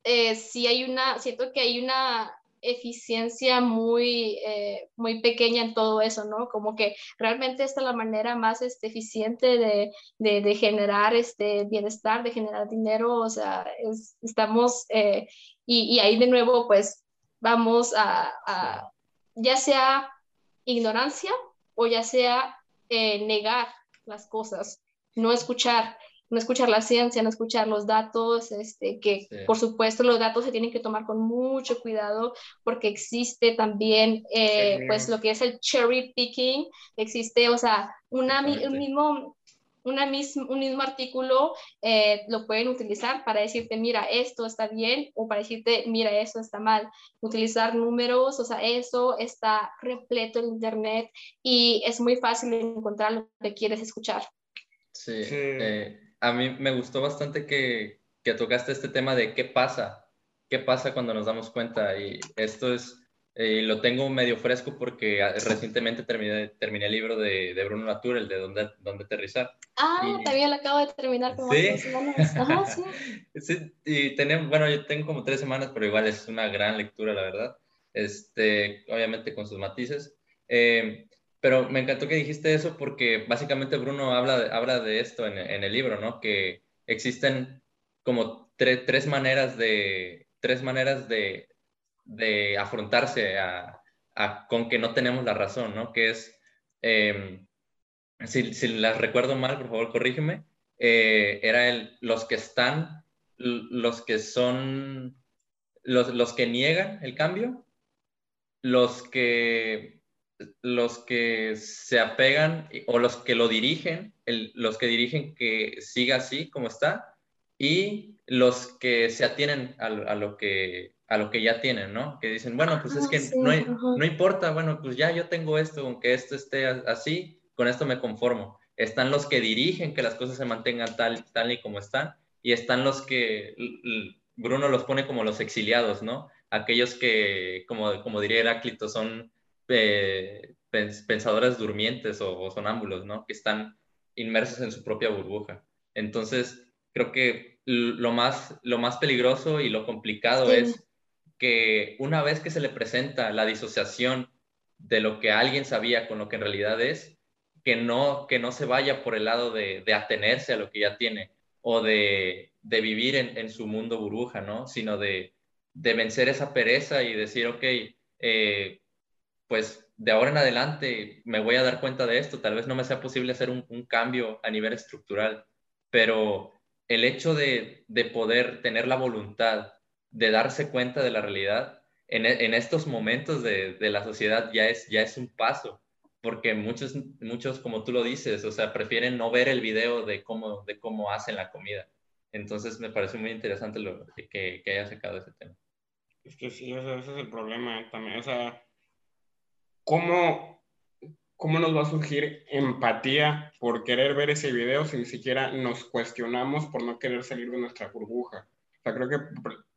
eh, sí hay una, siento que hay una eficiencia muy, eh, muy pequeña en todo eso, ¿no? Como que realmente esta es la manera más este, eficiente de, de, de, generar este bienestar, de generar dinero, o sea, es, estamos, eh, y, y, ahí de nuevo, pues vamos a, a ya sea ignorancia o ya sea eh, negar las cosas, no escuchar no escuchar la ciencia, no escuchar los datos, este, que sí. por supuesto los datos se tienen que tomar con mucho cuidado porque existe también eh, sí. pues lo que es el cherry picking, existe, o sea, una, un mismo... Una mis, un mismo artículo eh, lo pueden utilizar para decirte, mira, esto está bien, o para decirte, mira, esto está mal. Utilizar números, o sea, eso está repleto en Internet y es muy fácil encontrar lo que quieres escuchar. Sí, sí. Eh, a mí me gustó bastante que, que, tocaste este tema de qué pasa, qué pasa cuando nos damos cuenta. Y esto es, eh, lo tengo medio fresco porque recientemente terminé, terminé el libro de, de Bruno Latour, el de Dónde, dónde aterrizar. Ah, y, también lo acabo de terminar como ¿sí? tres semanas. Ajá, sí. sí. Y tenemos, bueno, yo tengo como tres semanas, pero igual es una gran lectura, la verdad. Este, obviamente con sus matices. Eh, pero me encantó que dijiste eso porque básicamente Bruno habla de, habla de esto en, en el libro, ¿no? Que existen como tre tres maneras de, tres maneras de, de afrontarse a, a, con que no tenemos la razón, ¿no? Que es, eh, si, si, las recuerdo mal, por favor, corrígeme, eh, era el, los que están, los que son, los, los que niegan el cambio, los que los que se apegan o los que lo dirigen, el, los que dirigen que siga así como está y los que se atienen a, a, lo que a lo que ya tienen, ¿no? Que dicen, bueno, pues es que sí, no, hay, no, importa, bueno, pues ya yo tengo esto, aunque esto esté así, con esto me conformo. Están los que dirigen que las cosas se mantengan tal, tal y como están, y están los que Bruno los pone como los exiliados, ¿no? Aquellos que, como, como diría Heráclito, son eh, pensadores durmientes o, o, sonámbulos, ¿no? Que están inmersos en su propia burbuja. Entonces, creo que lo más, lo más peligroso y lo complicado sí. es que una vez que se le presenta la disociación de lo que alguien sabía con lo que en realidad es, que no, que no se vaya por el lado de, de atenerse a lo que ya tiene, o de, de vivir en, en, su mundo burbuja, ¿no? Sino de, de, vencer esa pereza y decir, ok, eh, pues de ahora en adelante me voy a dar cuenta de esto, tal vez no me sea posible hacer un, un cambio a nivel estructural, pero el hecho de, de, poder tener la voluntad de darse cuenta de la realidad en, en estos momentos de, de, la sociedad ya es, ya es un paso, porque muchos, muchos, como tú lo dices, o sea, prefieren no ver el video de cómo, de cómo hacen la comida. Entonces me parece muy interesante lo, que, que haya sacado ese tema. Es que sí, ese, es el problema también. O sea, ¿cómo, ¿cómo nos va a surgir empatía por querer ver ese video si ni siquiera nos cuestionamos por no querer salir de nuestra burbuja? O sea, creo que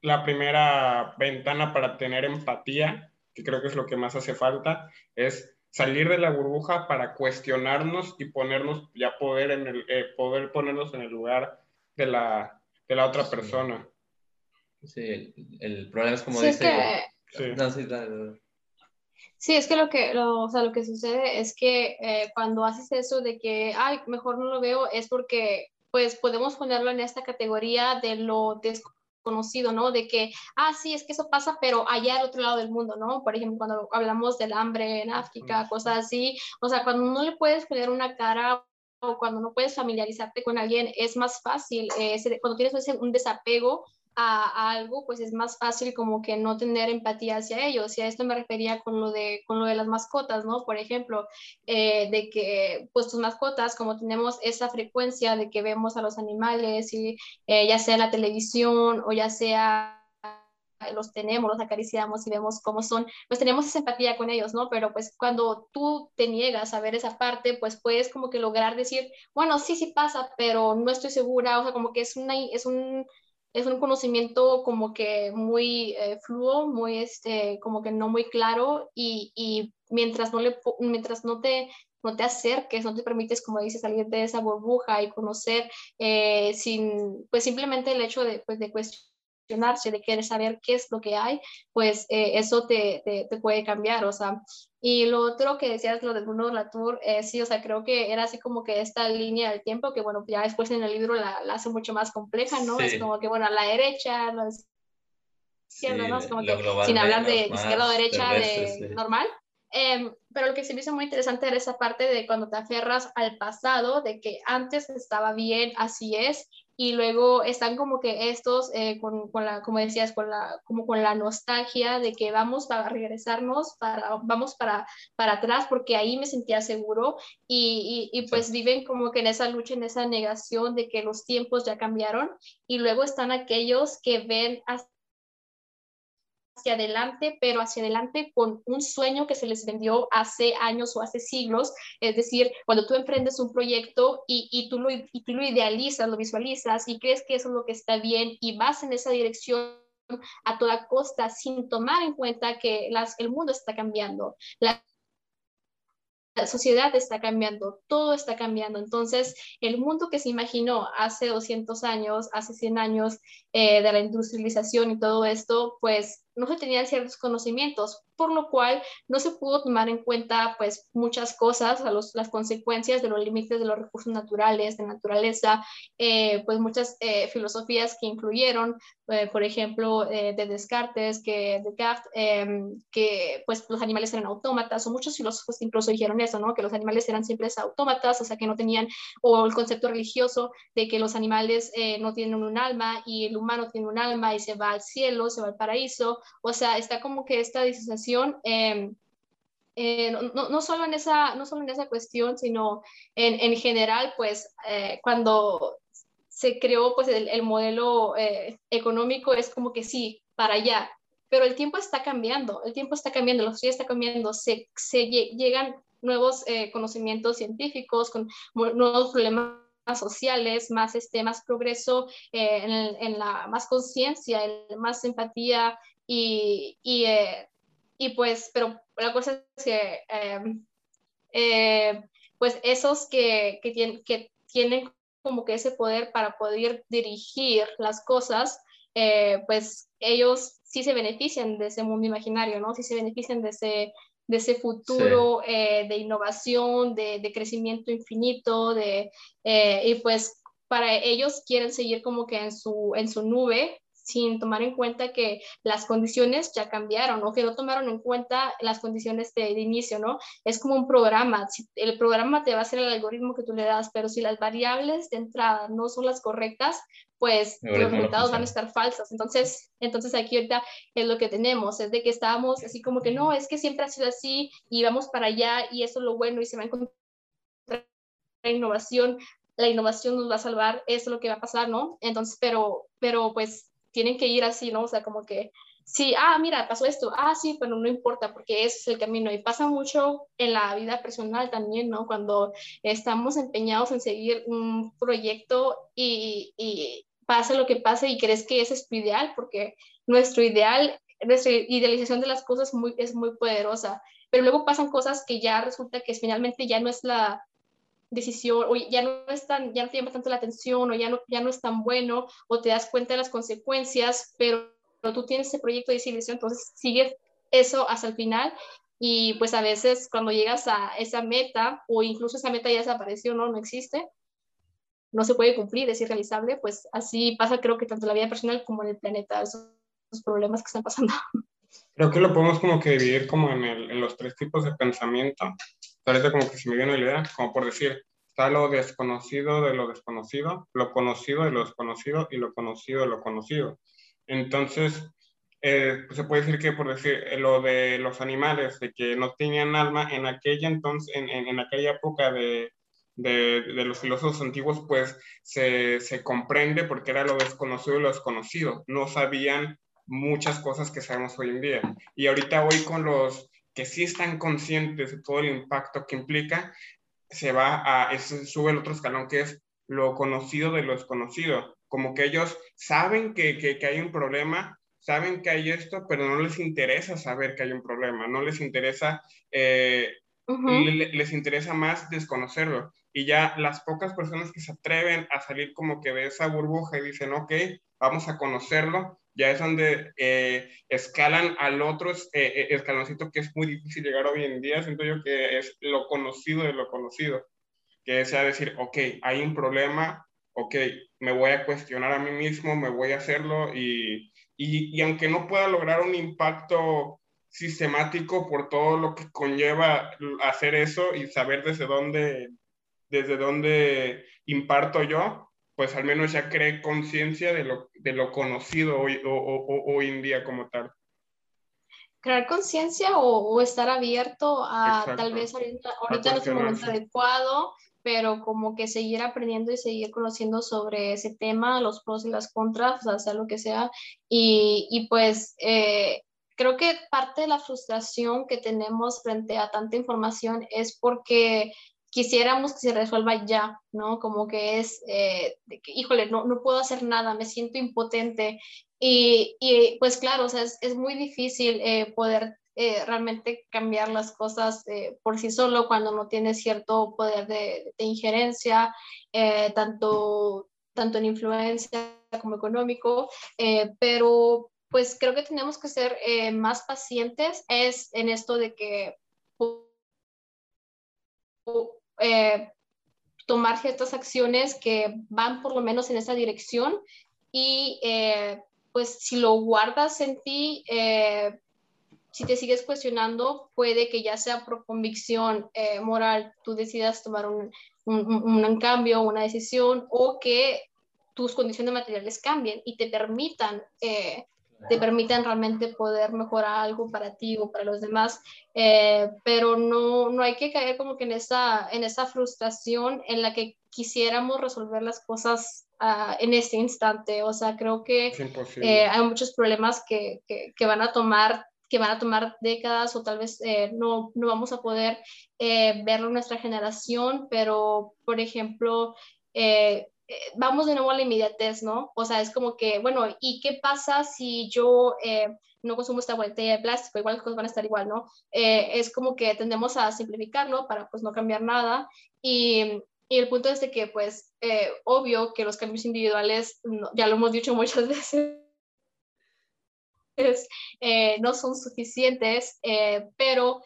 la primera ventana para tener empatía, que creo que es lo que más hace falta, es salir de la burbuja para cuestionarnos y ponernos, ya poder, en el, eh, poder ponernos en el lugar de la, de la otra persona. Sí, el, el problema es como sí, dice... Es que... sí. No, sí, dale, dale. Sí, es que lo que, lo, o sea, lo que sucede es que eh, cuando haces eso de que, ay, mejor no lo veo, es porque pues podemos ponerlo en esta categoría de lo desconocido, ¿no? De que, ah, sí, es que eso pasa, pero allá al otro lado del mundo, ¿no? Por ejemplo, cuando hablamos del hambre en África, cosas así, o sea, cuando no le puedes poner una cara o cuando no puedes familiarizarte con alguien, es más fácil, eh, cuando tienes un desapego, a, algo, pues es más fácil como que no tener empatía hacia ellos. Y a esto me refería con lo de, con lo de las mascotas, ¿no? Por ejemplo, eh, de que pues tus mascotas, como tenemos esa frecuencia de que vemos a los animales, y, eh, ya sea la televisión o ya sea los tenemos, los acariciamos y vemos cómo son, pues tenemos esa empatía con ellos, ¿no? Pero pues cuando tú te niegas a ver esa parte, pues puedes como que lograr decir, bueno, sí, sí pasa, pero no estoy segura, o sea, como que es, una, es un es un conocimiento como que muy eh, fluo, muy este, como que no muy claro y, y, mientras no le, mientras no te, no te acerques, no te permites, como dices, salir de esa burbuja y conocer eh, sin, pues simplemente el hecho de, pues, de cuestionarse, de querer saber qué es lo que hay, pues eh, eso te, te, te, puede cambiar, o sea, y lo otro que decías, lo del Bruno Latour, eh, sí, o sea, creo que era así como que esta línea del tiempo, que bueno, ya después en el libro la, la hace mucho más compleja, ¿no? Sí. Es como que, bueno, a la derecha, a la izquierda, sí, ¿no? Es como que sin hablar de izquierda o derecha de sí. normal. Eh, pero lo que se me hizo muy interesante era esa parte de cuando te aferras al pasado, de que antes estaba bien, así es, y luego están como que estos, eh, con, con, la, como decías, con la, como con la nostalgia de que vamos para regresarnos, para, vamos para, para atrás, porque ahí me sentía seguro y, y, y pues sí. viven como que en esa lucha, en esa negación de que los tiempos ya cambiaron y luego están aquellos que ven hasta hacia adelante, pero hacia adelante con un sueño que se les vendió hace años o hace siglos. Es decir, cuando tú emprendes un proyecto y, y, tú, lo, y tú lo idealizas, lo visualizas y crees que eso es lo que está bien y vas en esa dirección a toda costa sin tomar en cuenta que las, el mundo está cambiando. La, la sociedad está cambiando, todo está cambiando. Entonces, el mundo que se imaginó hace 200 años, hace 100 años eh, de la industrialización y todo esto, pues no se tenían ciertos conocimientos, por lo cual no se pudo tomar en cuenta pues muchas cosas, a los, las consecuencias de los límites de los recursos naturales, de naturaleza, eh, pues muchas eh, filosofías que influyeron, eh, por ejemplo, de Descartes, que Descartes, em, que pues los animales eran autómatas, o muchos filósofos incluso dijeron eso, ¿no? Que los animales eran simples autómatas, o sea, que no tenían, o el concepto religioso de que los animales no tienen un alma y el humano tiene un alma y se va al cielo, se va al paraíso, o sea, está como que esta disociación, eh, eh, no, no, solo en esa, no solo en esa cuestión, sino en, en general, pues eh, cuando se creó pues el, el modelo eh, económico es como que sí, para allá, pero el tiempo está cambiando, el tiempo está cambiando, la sociedad está cambiando, se, se llegan nuevos eh, conocimientos científicos, con nuevos problemas sociales, más, este, más progreso eh, en, en, la más conciencia, más empatía y, y, eh, y, pues, pero la cosa es que em, eh, pues esos que, que, tienen, que tienen como que ese poder para poder dirigir las cosas, eh, pues ellos sí se benefician de ese mundo imaginario, ¿no? Sí se benefician de ese, de ese futuro sí. de innovación, de, de, crecimiento infinito, de, y pues para ellos quieren seguir como que en su, en su nube sin tomar en cuenta que las condiciones ya cambiaron o que no tomaron en cuenta las condiciones de, inicio, ¿no? Es como un programa. el programa te va a hacer el algoritmo que tú le das, pero si las variables de entrada no son las correctas, pues los resultados van a estar falsos. Entonces, entonces aquí ahorita es lo que tenemos, es de que estábamos así como que no, es que siempre ha sido así y vamos para allá y eso es lo bueno y se va a encontrar la innovación, la innovación nos va a salvar, eso es lo que va a pasar, ¿no? Entonces, pero, pero pues tienen que ir así, ¿no? O sea, como que, sí, ah, mira, pasó esto, ah, sí, pero no importa porque ese es el camino. Y pasa mucho en la vida personal también, ¿no? Cuando estamos empeñados en seguir un proyecto y, y pase lo que pase y crees que ese es tu ideal, porque nuestro ideal, nuestra idealización de las cosas muy, es muy poderosa. Pero luego pasan cosas que ya resulta que finalmente ya no es la, decisión, o ya no es tan, ya no te tanto la atención, o ya no, ya no es tan bueno, o te das cuenta de las consecuencias, pero, tú tienes ese proyecto de decisión, entonces sigues eso hasta el final, y pues a veces cuando llegas a esa meta, o incluso esa meta ya desapareció, no, no existe, no se puede cumplir, es irrealizable, pues así pasa creo que tanto en la vida personal como en el planeta, esos, problemas que están pasando. Creo que lo podemos como que dividir como en, el, en los tres tipos de pensamiento parece como que se me viene una idea, como por decir, está lo desconocido de lo desconocido, lo conocido de lo desconocido y lo conocido de lo conocido. Entonces, eh, pues se puede decir que, por decir, eh, lo de los animales, de que no tenían alma, en aquella entonces, en, en, aquella época de, de, de, los filósofos antiguos, pues se, se comprende porque era lo desconocido y lo desconocido. No sabían muchas cosas que sabemos hoy en día. Y ahorita hoy con los que sí están conscientes de todo el impacto que implica, se va a, sube el otro escalón que es lo conocido de lo desconocido. Como que ellos saben que, que, hay un problema, saben que hay esto, pero no les interesa saber que hay un problema, no les interesa, eh, les interesa más desconocerlo. Y ya las pocas personas que se atreven a salir como que de esa burbuja y dicen, ok, vamos a conocerlo, ya es donde eh, escalan al otro eh, eh, escaloncito que es muy difícil llegar hoy en día, siento yo que es lo conocido de lo conocido, que es decir, ok, hay un problema, ok, me voy a cuestionar a mí mismo, me voy a hacerlo y, y, y aunque no pueda lograr un impacto sistemático por todo lo que conlleva hacer eso y saber desde dónde, desde dónde imparto yo, pues al menos ya cree conciencia de lo, de lo conocido hoy, o, hoy en día como tal. Crear conciencia o, estar abierto a tal vez ahorita, ahorita no es el momento adecuado, pero como que seguir aprendiendo y seguir conociendo sobre ese tema, los pros y las contras, o sea, lo que sea. Y, y pues eh, creo que parte de la frustración que tenemos frente a tanta información es porque quisiéramos que se resuelva ya, ¿no? Como que es, eh, híjole, no, no puedo hacer nada, me siento impotente. Y, y pues claro, o sea, es, es muy difícil eh, poder eh, realmente cambiar las cosas por sí solo cuando no tienes cierto poder de, de injerencia, tanto, tanto en influencia como económico, pero pues creo que tenemos que ser más pacientes es en esto de que eh, tomar ciertas acciones que van por lo menos en esa dirección y eh, pues si lo guardas en ti, eh, si te sigues cuestionando, puede que ya sea por convicción moral, tú decidas tomar un, un, un, cambio, una decisión o que tus condiciones materiales cambien y te permitan te permitan realmente poder mejorar algo para ti o para los demás, eh, pero no, no hay que caer como que en esa, en esa frustración en la que quisiéramos resolver las cosas uh, en este instante. O sea, creo que eh, hay muchos problemas que, que, que, van a tomar que van a tomar décadas o tal vez eh, no, no, vamos a poder verlo en nuestra generación, pero por ejemplo, eh, vamos de nuevo a la inmediatez, ¿no? O sea, es como que, bueno, ¿y qué pasa si yo eh, no consumo esta botella de plástico? Igual las cosas van a estar igual, ¿no? Eh, es como que tendemos a simplificarlo para pues no cambiar nada y, y el punto es de que pues obvio que los cambios individuales, ya lo hemos dicho muchas veces, no son suficientes, pero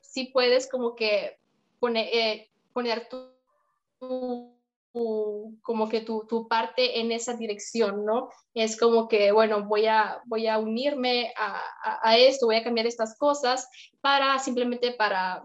sí puedes como que poner, poner tu como que tu, tu, parte en esa dirección, ¿no? Es como que, bueno, voy a, voy a unirme a, a, esto, voy a cambiar estas cosas para simplemente para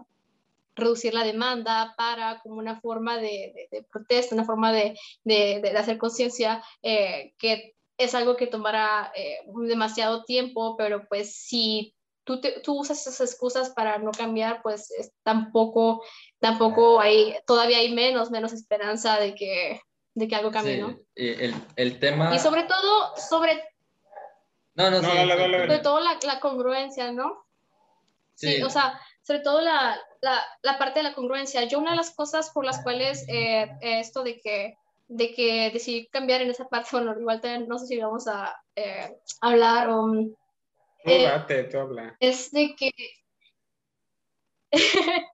reducir la demanda, para como una forma de, protesta, una forma de, de hacer conciencia, eh, que es algo que tomará eh, demasiado tiempo, pero pues si tú, tú usas esas excusas para no cambiar, pues tampoco, tampoco hay, todavía hay menos, menos esperanza de que, de que algo cambie, ¿no? El, el, tema... Y sobre todo, sobre... No, no, Sobre todo la, la, congruencia, ¿no? Sí. o sea, sobre todo la, la, la, parte de la congruencia. Yo una de las cosas por las cuales eh, esto de que de que decidí cambiar en esa parte, bueno, igual no sé si vamos a eh, hablar o... Eh, tú habla. Es de que...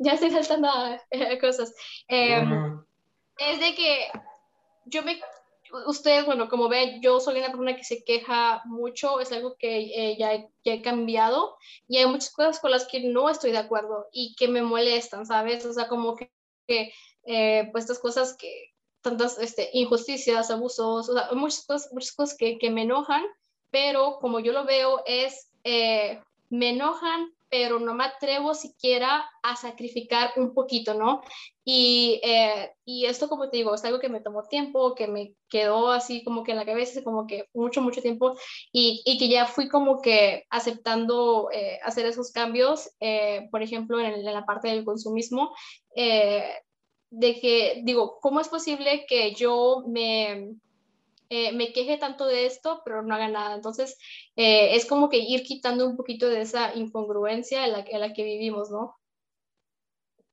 ya estoy saltando eh, cosas. Em, es de que yo me... Ustedes, bueno, como ven, yo soy una persona que se queja mucho, es algo que ya, ya, he cambiado y hay muchas cosas con las que no estoy de acuerdo y que me molestan, ¿sabes? O sea, como que, que pues estas cosas que, tantas este, injusticias, abusos, o sea, muchas cosas, muchas cosas que, que, me enojan, pero como yo lo veo es, eh, me enojan, pero no me atrevo siquiera a sacrificar un poquito, ¿no? Y, eh, y esto, como te digo, es algo que me tomó tiempo, que me quedó así como que en la cabeza, como que mucho, mucho tiempo, y, y que ya fui como que aceptando eh, hacer esos cambios, por ejemplo, en, en, la parte del consumismo de que, digo, ¿cómo es posible que yo me, eh, me queje tanto de esto, pero no haga nada? Entonces, eh, es como que ir quitando un poquito de esa incongruencia en la, en la que vivimos, ¿no?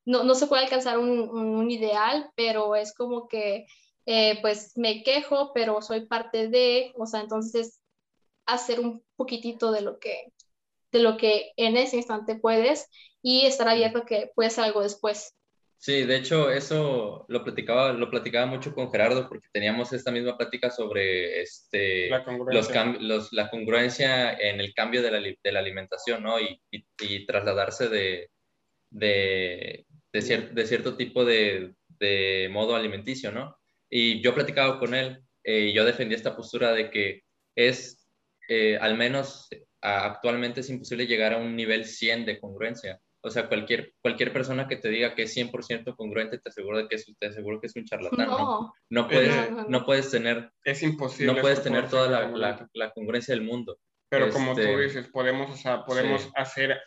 No, no se puede alcanzar un, un, ideal, pero es como que, eh, pues, me quejo, pero soy parte de, o sea, entonces, hacer un poquitito de lo que, de lo que en ese instante puedes y estar abierto a que puedes algo después. Sí, de hecho, eso lo platicaba, lo platicaba mucho con Gerardo porque teníamos esta misma plática sobre este, la, congruencia. Los, la congruencia en el cambio de la, de la alimentación, ¿no? Y, y, trasladarse de, de, de, de cierto tipo de, de, modo alimenticio, ¿no? Y yo platicaba con él eh, y yo defendí esta postura de que es, eh, al menos actualmente es imposible llegar a un nivel 100 de congruencia o sea, cualquier, cualquier persona que te diga que es 100% congruente, te aseguro de que es, te aseguro que es un charlatán. No, no, puedes, no, puedes tener... Es imposible. No puedes tener toda la, la, congruencia del mundo. Pero como tú este, dices, podemos, o sea, podemos hacer...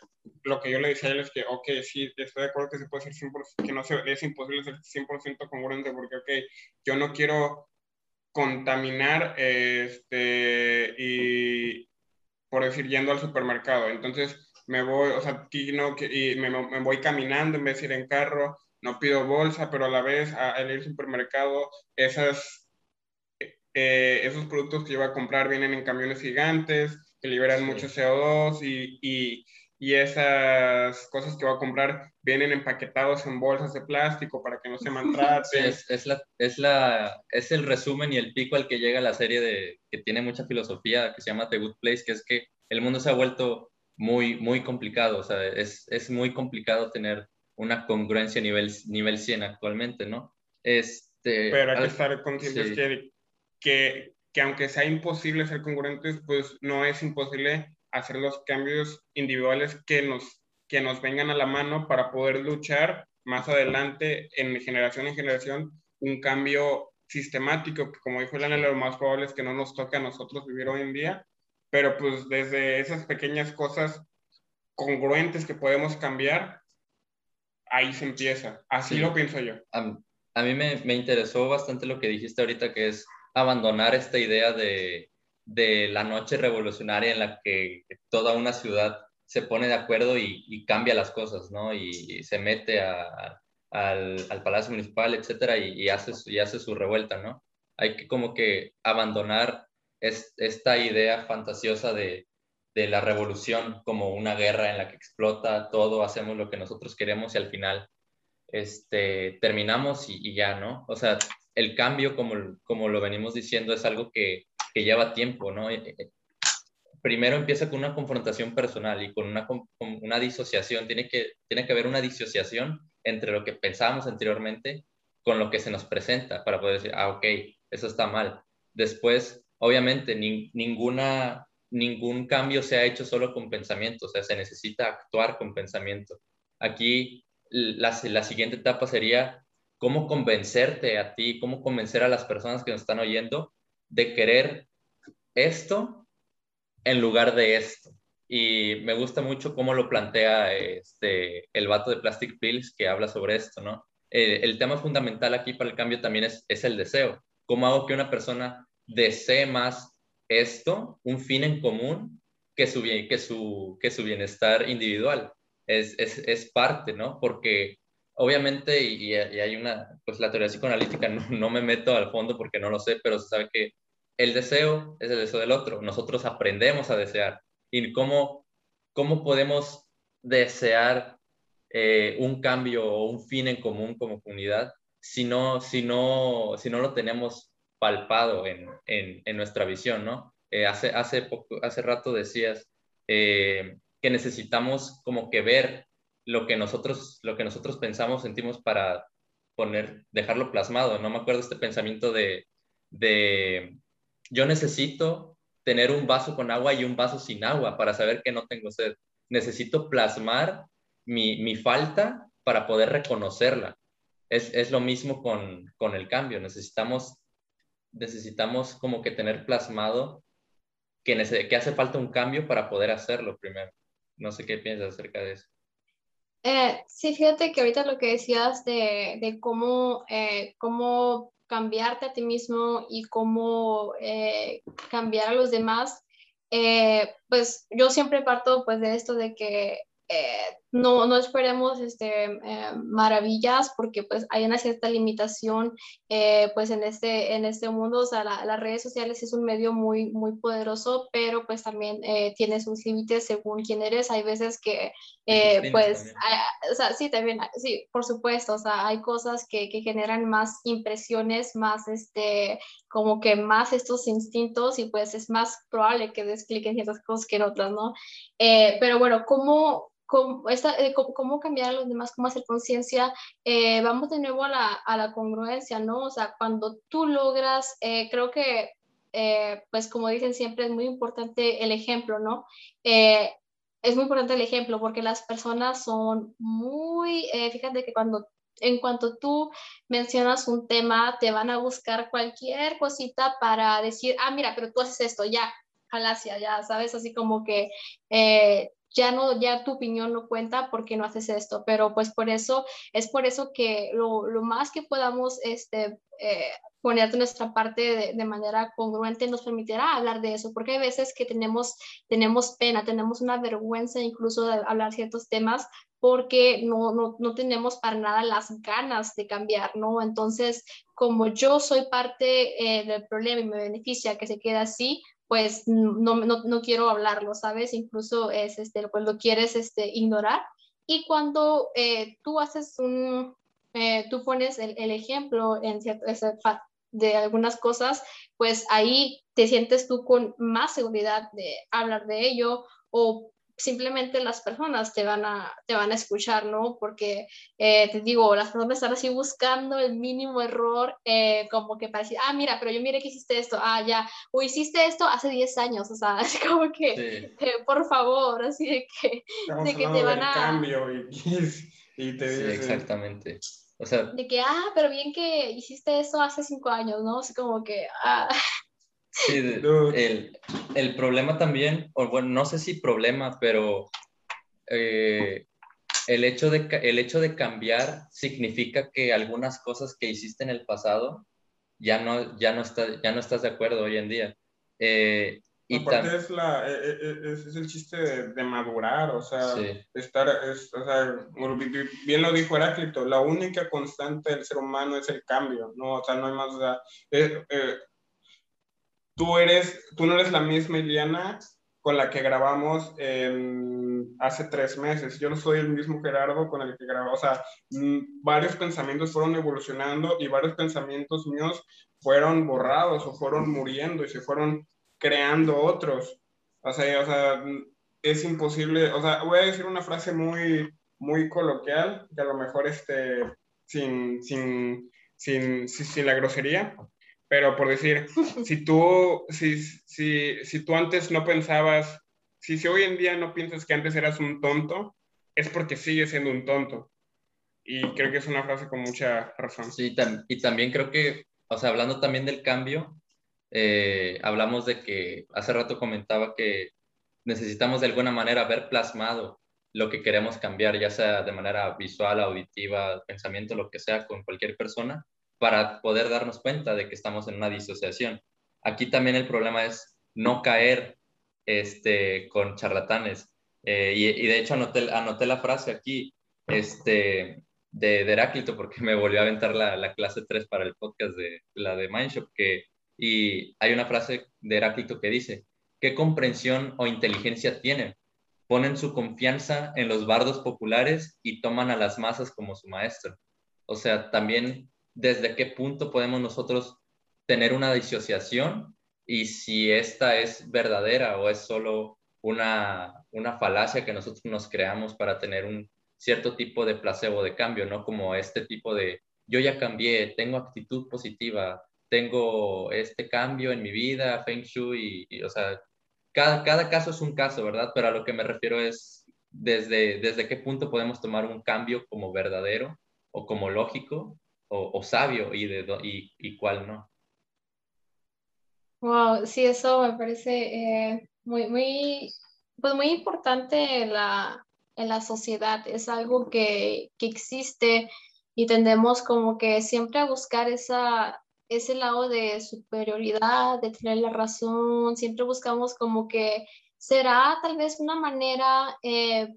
Lo que yo le decía a él es que, ok, sí, estoy de acuerdo que se puede ser 100%, que no se, es imposible ser 100% congruente porque, ok, yo no quiero contaminar este, y, por decir, yendo al supermercado. Entonces, me voy, o sea, no, y me, me, voy caminando en vez de ir en carro, no pido bolsa, pero a la vez al ir al supermercado, esas, eh, esos productos que yo voy a comprar vienen en camiones gigantes, que liberan mucho CO2 y, y, y, esas cosas que voy a comprar vienen empaquetados en bolsas de plástico para que no se maltraten. es, es, la, es, la, es el resumen y el pico al que llega la serie de, que tiene mucha filosofía, que se llama The Good Place, que es que el mundo se ha vuelto muy, muy complicado, o sea, es, es muy complicado tener una congruencia nivel, nivel 100 actualmente, ¿no? Este, Pero hay que estar conscientes que, que, que, aunque sea imposible ser congruentes, pues no es imposible hacer los cambios individuales que nos, que nos vengan a la mano para poder luchar más adelante en generación en generación un cambio sistemático, que como dijo Elena, lo más probable es que no nos toque a nosotros vivir hoy en día, pero pues desde esas pequeñas cosas congruentes que podemos cambiar, ahí se empieza. Así lo pienso yo. A, mí me, me, interesó bastante lo que dijiste ahorita, que es abandonar esta idea de, de la noche revolucionaria en la que toda una ciudad se pone de acuerdo y, y cambia las cosas, ¿no? Y, se mete a, al, al, Palacio Municipal, etcétera, y, y, hace, y hace su revuelta, ¿no? Hay que como que abandonar es esta idea fantasiosa de, de, la revolución como una guerra en la que explota todo, hacemos lo que nosotros queremos y al final este, terminamos y, ya, ¿no? O sea, el cambio, como, como lo venimos diciendo, es algo que, que lleva tiempo, ¿no? Eh, eh, primero empieza con una confrontación personal y con una, con una disociación. Tiene que, tiene que haber una disociación entre lo que pensábamos anteriormente con lo que se nos presenta para poder decir, ah, ok, eso está mal. Después, obviamente, ninguna, ningún cambio se ha hecho solo con pensamiento, o sea, se necesita actuar con pensamiento. Aquí la, la siguiente etapa sería cómo convencerte a ti, cómo convencer a las personas que nos están oyendo de querer esto en lugar de esto. Y me gusta mucho cómo lo plantea este, el vato de Plastic Pills que habla sobre esto, ¿no? Eh, el tema fundamental aquí para el cambio también es, es el deseo. ¿Cómo hago que una persona desee más esto, un fin en común, que su, que su, que su bienestar individual? Es, es, es parte, ¿no? Porque obviamente, y, hay una, pues la teoría psicoanalítica, no, no, me meto al fondo porque no lo sé, pero se sabe que el deseo es el deseo del otro. Nosotros aprendemos a desear. ¿Y cómo, cómo podemos desear eh, un cambio o un fin en común como comunidad si no, si no, si no lo tenemos palpado en, en, nuestra visión, ¿no? Eh, hace, hace, hace rato decías eh, que necesitamos como que ver lo que nosotros, lo que nosotros pensamos, sentimos para poner, dejarlo plasmado. No me acuerdo este pensamiento de, de yo necesito tener un vaso con agua y un vaso sin agua para saber que no tengo sed. Necesito plasmar mi, mi falta para poder reconocerla. Es, es lo mismo con, con, el cambio. Necesitamos, necesitamos como que tener plasmado que, que hace falta un cambio para poder hacerlo primero. No sé qué piensas acerca de eso. Eh, sí, fíjate que ahorita lo que decías de, de cómo, eh, cómo cambiarte a ti mismo y cómo eh, cambiar a los demás, pues yo siempre parto pues de esto de que no, no esperemos este, eh, maravillas porque pues hay una cierta limitación eh, pues en este, en este mundo, o sea, las redes sociales es un medio muy, muy poderoso, pero pues también eh, tiene sus límites según quién eres, hay veces que pues, o sea, sí, también, sí, por supuesto, o sea, hay cosas que, que generan más impresiones, más este, como que más estos instintos y pues es más probable que des clic en ciertas cosas que en otras, ¿no? pero bueno, ¿cómo, cómo, esta, eh, cómo, cambiar a los demás, cómo hacer conciencia, eh, vamos de nuevo a la, a la, congruencia, ¿no? O sea, cuando tú logras, eh, creo que, pues como dicen siempre, es muy importante el ejemplo, ¿no? es muy importante el ejemplo porque las personas son muy, fíjate que cuando en cuanto tú mencionas un tema, te van a buscar cualquier cosita para decir, ah, mira, pero tú haces esto, ya, jalacia, ya, ¿sabes? Así como que ya no, ya tu opinión no cuenta porque no haces esto, pero pues por eso, es por eso que lo, lo más que podamos este, eh, poner de nuestra parte de, manera congruente nos permitirá hablar de eso, porque hay veces que tenemos, tenemos pena, tenemos una vergüenza incluso de hablar ciertos temas porque no, no, no tenemos para nada las ganas de cambiar, ¿no? Entonces, como yo soy parte eh, del problema y me beneficia que se quede así, pues no, no, no, quiero hablarlo, ¿sabes? Incluso es, este, pues lo quieres este, ignorar. Y cuando eh, tú haces un, eh, tú pones el, ejemplo en cierto, de algunas cosas, pues ahí te sientes tú con más seguridad de hablar de ello o simplemente las personas te van a, te van a escuchar, ¿no? Porque eh, te digo, las personas están así buscando el mínimo error, eh, como que para decir, ah, mira, pero yo mire que hiciste esto, ah, ya, o hiciste esto hace 10 años, o sea, es como que, eh, por favor, así de que, de que te van a... Cambio y, y te sí, exactamente. O sea, de que, ah, pero bien que hiciste eso hace cinco años, ¿no? Así como que, ah, Sí, el, el, problema también, o bueno, no sé si problema, pero eh, el, hecho de, el hecho de cambiar significa que algunas cosas que hiciste en el pasado ya no, ya no, está, ya no estás de acuerdo hoy en día. Eh, y Aparte es, la, e, e, e, es, es, el chiste de, madurar, o sea, estar, es, o sea, bien lo dijo Heráclito, la única constante del ser humano es el cambio, ¿no? O sea, no hay más, o sea, eh, tú eres, tú no eres la misma Iliana con la que grabamos hace tres meses. Yo no soy el mismo Gerardo con el que grabamos. O sea, mm, varios pensamientos fueron evolucionando y varios pensamientos míos fueron borrados o fueron muriendo y se fueron creando otros. O sea, o sea es imposible. O sea, voy a decir una frase muy, muy coloquial, que a lo mejor este, sin, sin sin, sin, la grosería, pero por decir, si tú, si, si, si tú antes no pensabas, si, si hoy en día no piensas que antes eras un tonto, es porque sigues siendo un tonto. Y creo que es una frase con mucha razón. Sí, y también creo que, o sea, hablando también del cambio, eh, hablamos de que hace rato comentaba que necesitamos de alguna manera ver plasmado lo que queremos cambiar, ya sea de manera visual, auditiva, pensamiento, lo que sea, con cualquier persona, para poder darnos cuenta de que estamos en una disociación. Aquí también el problema es no caer este, con charlatanes. Eh, y, de hecho anoté, anoté la frase aquí este, de, Heráclito porque me volvió a aventar la, la, clase 3 para el podcast de la de Mindshop, que, y hay una frase de Heráclito que dice, ¿qué comprensión o inteligencia tienen? ponen su confianza en los bardos populares y toman a las masas como su maestro. O sea, también desde qué punto podemos nosotros tener una disociación y si esta es verdadera o es solo una, una falacia que nosotros nos creamos para tener un cierto tipo de placebo de cambio, ¿no? Como este tipo de, yo ya cambié, tengo actitud positiva, tengo este cambio en mi vida, Feng Shui, y, o sea, cada, caso es un caso, ¿verdad? Pero a lo que me refiero es desde, desde qué punto podemos tomar un cambio como verdadero o como lógico o, sabio y, de, y, y, cuál no. Wow, sí, eso me parece eh, muy, muy, pues muy importante en la, en la sociedad. Es algo que, que existe y tendemos como que siempre a buscar esa, ese lado de superioridad, de tener la razón, siempre buscamos como que será tal vez una manera eh,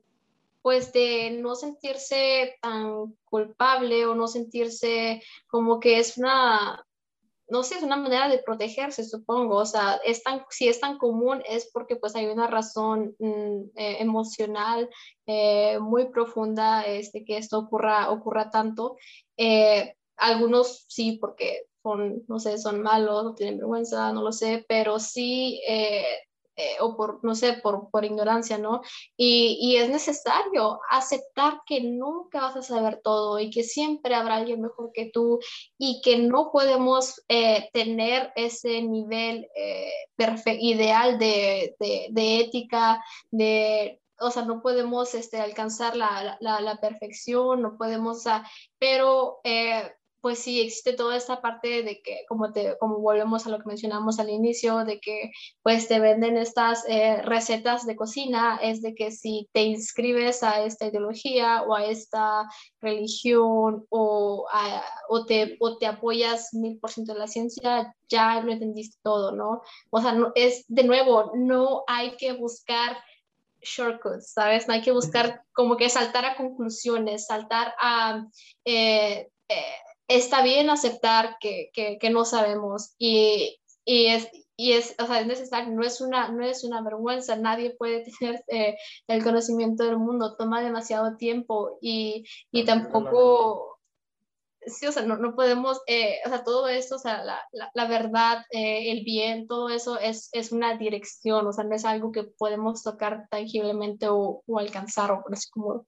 pues de no sentirse tan culpable o no sentirse como que es una, no sé, es una manera de protegerse, supongo. O sea, es tan, si es tan común es porque pues hay una razón mm, eh, emocional eh, muy profunda este, que esto ocurra, ocurra tanto. algunos sí, porque no sé, son malos, no tienen vergüenza, no lo sé, pero sí, eh, eh, o por, no sé, por, por ignorancia, ¿no? Y, y, es necesario aceptar que nunca vas a saber todo y que siempre habrá alguien mejor que tú y que no podemos eh, tener ese nivel ideal de, de, ética, de o sea, no podemos este, alcanzar la, la, perfección, no podemos, pero pues sí existe toda esta parte de que, como, te, como volvemos a lo que mencionamos al inicio, de que pues te venden estas eh, recetas de cocina, es de que si te inscribes a esta ideología o a esta religión o, o, te, o te apoyas mil por ciento en la ciencia, ya lo entendiste todo, ¿no? O sea, no, es de nuevo, no hay que buscar shortcuts, ¿sabes? No hay que buscar como que saltar a conclusiones, saltar a... Eh, eh, está bien aceptar que, que, no sabemos y, y, es, y es, o sea, es necesario, no es una, no es una vergüenza, nadie puede tener eh, el conocimiento del mundo, toma demasiado tiempo y, y tampoco, sí, o sea, no, no podemos, eh, o sea, todo esto, o sea, la, la, verdad, eh, el bien, todo eso es, es, una dirección, o sea, no es algo que podemos tocar tangiblemente o, o alcanzar, o así como,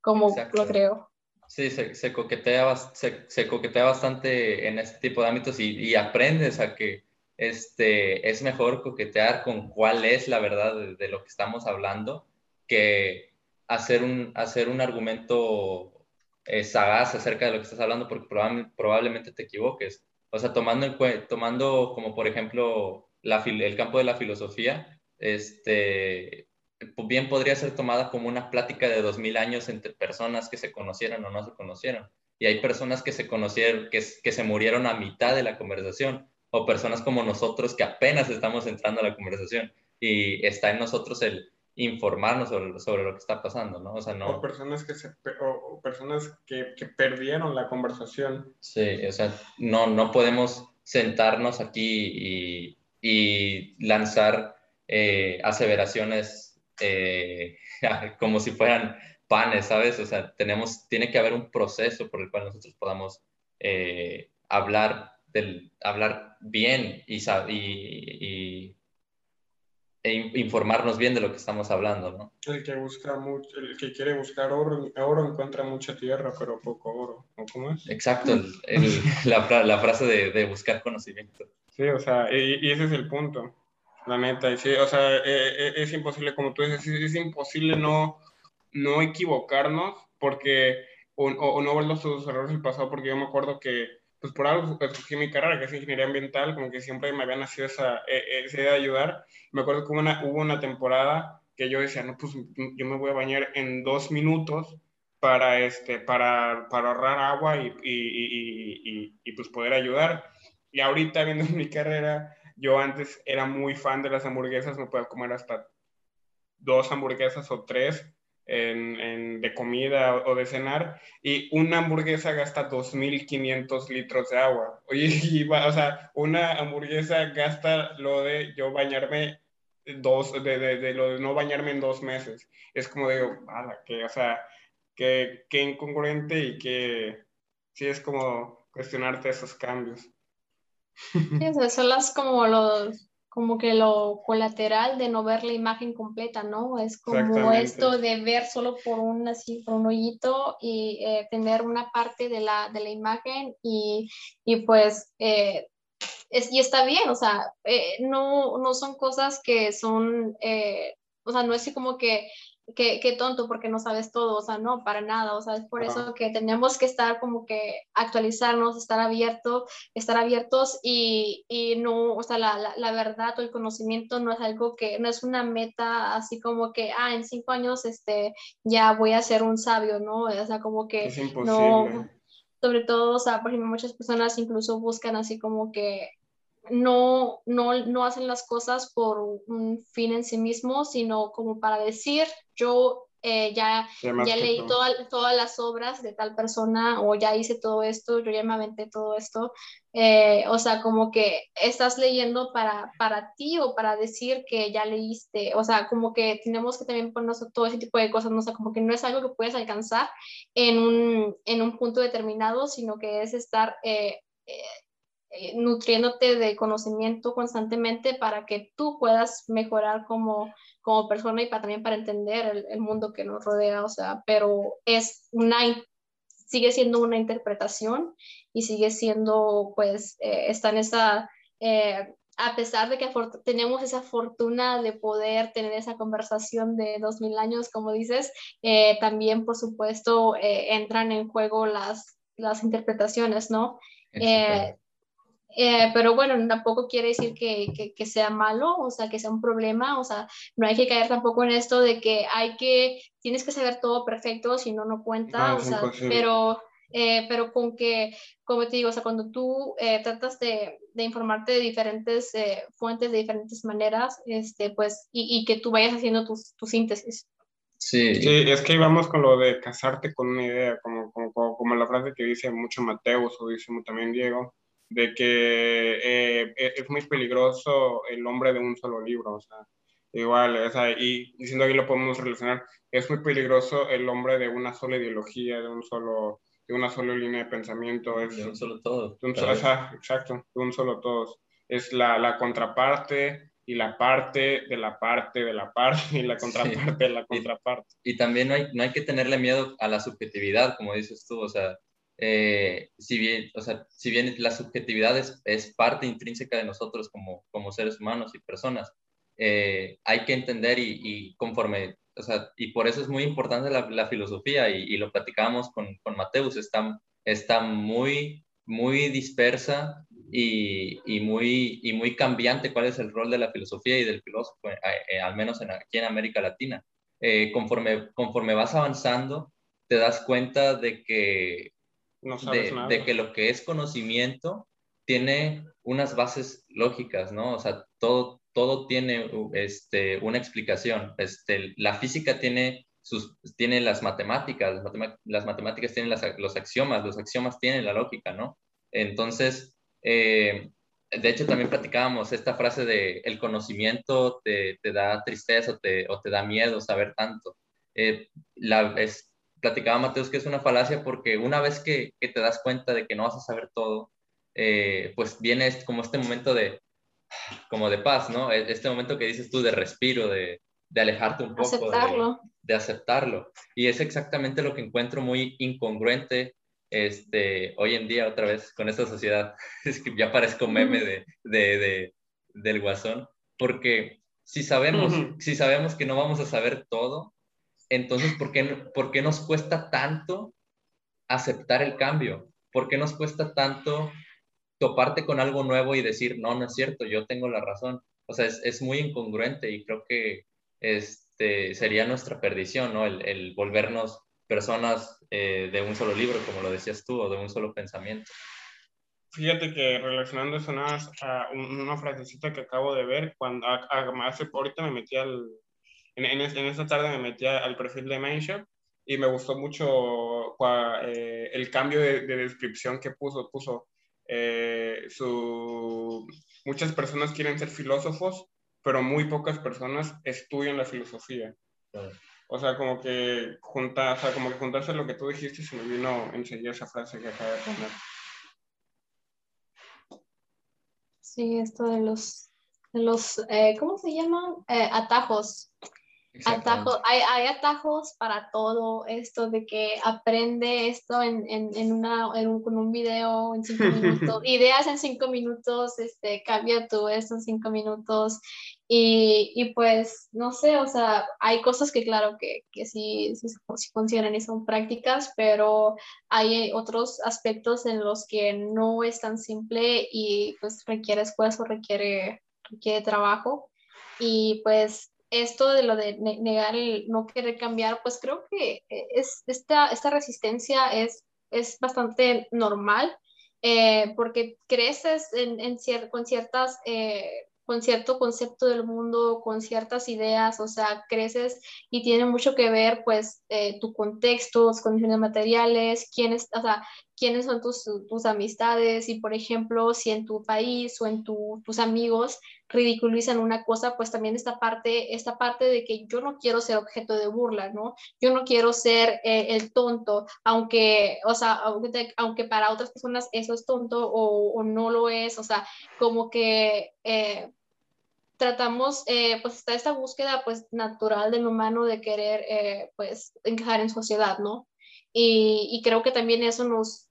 como lo creo. Sí, se, coquetea, se, coquetea bastante en este tipo de ámbitos y, aprendes a que este, es mejor coquetear con cuál es la verdad de, lo que estamos hablando que hacer un, hacer un argumento eh, sagaz acerca de lo que estás hablando porque probablemente te equivoques. O sea, tomando, tomando como por ejemplo el campo de la filosofía, este, bien podría ser tomada como una plática de dos mil años entre personas que se conocieron o no se conocieron. Y hay personas que se conocieron, que, que se murieron a mitad de la conversación, o personas como nosotros que apenas estamos entrando a la conversación. Y está en nosotros el informarnos sobre, sobre lo que está pasando, ¿no? O, sea, no... o personas, que, se, o, personas que, que, perdieron la conversación. Sí, o sea, no, no podemos sentarnos aquí y, y lanzar eh, aseveraciones eh, como si fueran panes, ¿sabes? O sea, tenemos, tiene que haber un proceso por el cual nosotros podamos eh, hablar, del, hablar bien y, y, e informarnos bien de lo que estamos hablando, ¿no? El que busca mucho, el que quiere buscar oro, oro encuentra mucha tierra, pero poco oro. cómo es? Exacto, la, la, frase de, de, buscar conocimiento. Sí, o sea, y, ese es el punto, la neta. Sí, o sea, e, e, es, imposible, como tú dices, es, imposible no, no equivocarnos porque, o, o no ver los errores del pasado, porque yo me acuerdo que pues por algo escogí mi carrera, que es ingeniería ambiental, como que siempre me había nacido esa, e, esa idea de ayudar. Me acuerdo que hubo una, hubo una temporada que yo decía, no, pues yo me voy a bañar en dos minutos para, este, para, para ahorrar agua y, y, y, y, pues poder ayudar. Y ahorita viendo mi carrera, yo antes era muy fan de las hamburguesas, me puedo comer hasta dos hamburguesas o tres en, de comida o, de cenar y una hamburguesa gasta 2.500 litros de agua. O sea, una hamburguesa gasta lo de yo bañarme dos, de, de, lo de no bañarme en dos meses. Es como digo, que, o sea, que, que incongruente y que sí es como cuestionarte esos cambios. Sí, son las como los como que lo colateral de no ver la imagen completa, ¿no? Es como esto de ver solo por un, así, por un hoyito y eh, tener una parte de la, de la imagen y, y pues, eh, es, y está bien, o sea, eh, no, no son cosas que son, o sea, no es así como que qué, tonto porque no sabes todo, o sea, no, para nada, o sea, es por eso que tenemos que estar como que actualizarnos, estar abiertos, estar abiertos y, y no, o sea, la, la, verdad o el conocimiento no es algo que, no es una meta así como que, ah, en cinco años, este, ya voy a ser un sabio, ¿no? O sea, como que es no, sobre todo, o sea, por ejemplo, muchas personas incluso buscan así como que no, no, no hacen las cosas por un fin en sí mismo, sino como para decir, yo eh, ya, ya leí todas las obras de tal persona o ya hice todo esto, yo ya me aventé todo esto. Eh, o sea, como que estás leyendo para, para ti o para decir que ya leíste. O sea, como que tenemos que también ponernos todo ese tipo de cosas. ¿no? O sea, como que no es algo que puedes alcanzar en un, en un punto determinado, sino que es estar... Eh, eh, nutriéndote de conocimiento constantemente para que tú puedas mejorar como, como persona y para, también para entender el, mundo que nos rodea, o sea, pero es una, sigue siendo una interpretación y sigue siendo, pues, eh, está en esa, eh, a pesar de que tenemos esa fortuna de poder tener esa conversación de dos mil años, como dices, también, por supuesto, entran en juego las, las interpretaciones, ¿no? Eh, pero bueno, tampoco quiere decir que, que, sea malo, o sea, que sea un problema, o sea, no hay que caer tampoco en esto de que hay que, tienes que saber todo perfecto, si no, no cuenta, o sea, pero, eh, pero con que, como te digo, o sea, cuando tú eh, tratas de, de, informarte de diferentes fuentes, de diferentes maneras, este, pues, y, y que tú vayas haciendo tus tu síntesis. Sí. sí. es que íbamos con lo de casarte con una idea, como, como, como, la frase que dice mucho Mateus o dice también Diego, de que eh, e-, es muy peligroso el hombre de un solo libro, o sea, igual, o sea, y diciendo que lo podemos relacionar, es muy peligroso el hombre de una sola ideología, de un solo de una sola línea de pensamiento. Es, de un solo todo. un exacto, de un solo todos. Es la, la, contraparte y la parte de la parte de la parte y la contraparte de la contraparte. Y, y, también no hay, no hay que tenerle miedo a la subjetividad, como dices tú, o sea, eh, si, bien, o sea, si bien la subjetividad es, parte intrínseca de nosotros como, como seres humanos y personas, eh, hay que entender y, conforme, o sea, y por eso es muy importante la, filosofía y, lo platicamos con, con Mateus, está, está muy, muy dispersa y, y, muy, y muy cambiante cuál es el rol de la filosofía y del filósofo, eh, al menos en, aquí en América Latina. conforme, conforme vas avanzando, te das cuenta de que de, que lo que es conocimiento tiene unas bases lógicas, ¿no? O sea, todo, todo tiene este, una explicación. Este, la física tiene, sus, tiene las matemáticas, las, matemáticas tienen los axiomas, los axiomas tienen la lógica, ¿no? Entonces, eh, de hecho, también platicábamos esta frase de el conocimiento te, te da tristeza o te, o te, da miedo saber tanto. Eh, la, es, platicaba Mateus que es una falacia porque una vez que, te das cuenta de que no vas a saber todo, eh, pues viene este, como este momento de, como de paz, ¿no? E, este momento que dices tú de respiro, de, alejarte un poco, aceptarlo. De, aceptarlo. Y es exactamente lo que encuentro muy incongruente este, hoy en día otra vez con esta sociedad, es que ya parezco meme de, de, de del guasón, porque si sabemos, si sabemos que no vamos a saber todo, entonces ¿por qué, ¿por qué nos cuesta tanto aceptar el cambio? ¿Por qué nos cuesta tanto toparte con algo nuevo y decir, no, no es cierto, yo tengo la razón? O sea, es, es muy incongruente y creo que este, sería nuestra perdición, ¿no? El, el volvernos personas eh, de un solo libro, como lo decías tú, o de un solo pensamiento. Fíjate que relacionando eso nada a una frasecita que acabo de ver, cuando hace, ahorita me metí al, en, en, esta tarde me metí al perfil de Mindshop y me gustó mucho eh, el cambio de, descripción que puso, puso eh, su, muchas personas quieren ser filósofos, pero muy pocas personas estudian la filosofía. O sea, como que juntar, o sea, como que juntarse lo que tú dijiste se me vino enseguida esa frase que acaba de poner. Sí, esto de los, de los eh, ¿cómo se llaman? Eh, atajos. Atajos, hay, hay, atajos para todo esto de que aprende esto en, en, en una, en un, con un video en cinco minutos, ideas en cinco minutos, este, cambia tú esto en cinco minutos. Y, y, pues no sé, o sea, hay cosas que claro que, que sí, sí, sí, funcionan y son prácticas, pero hay otros aspectos en los que no es tan simple y pues requiere esfuerzo, requiere, requiere trabajo. Y pues esto de lo de negar el no querer cambiar, pues creo que eh, es, esta, esta resistencia es, es bastante normal eh, porque creces en, en con ciertas... Eh, con cierto concepto del mundo, con ciertas ideas, o sea, creces y tiene mucho que ver, pues, tu contexto, condiciones materiales, quiénes, o sea, quiénes son tus, tus amistades y, por ejemplo, si en tu país o en tu, tus amigos ridiculizan una cosa, pues también esta parte, esta parte de que yo no quiero ser objeto de burla, ¿no? Yo no quiero ser eh, el tonto, aunque, o sea, aunque, aunque, para otras personas eso es tonto o, o no lo es, o sea, como que... Eh, tratamos, eh, pues está esta búsqueda pues natural del humano de querer pues encajar en sociedad, ¿no? Y, y, creo que también eso nos,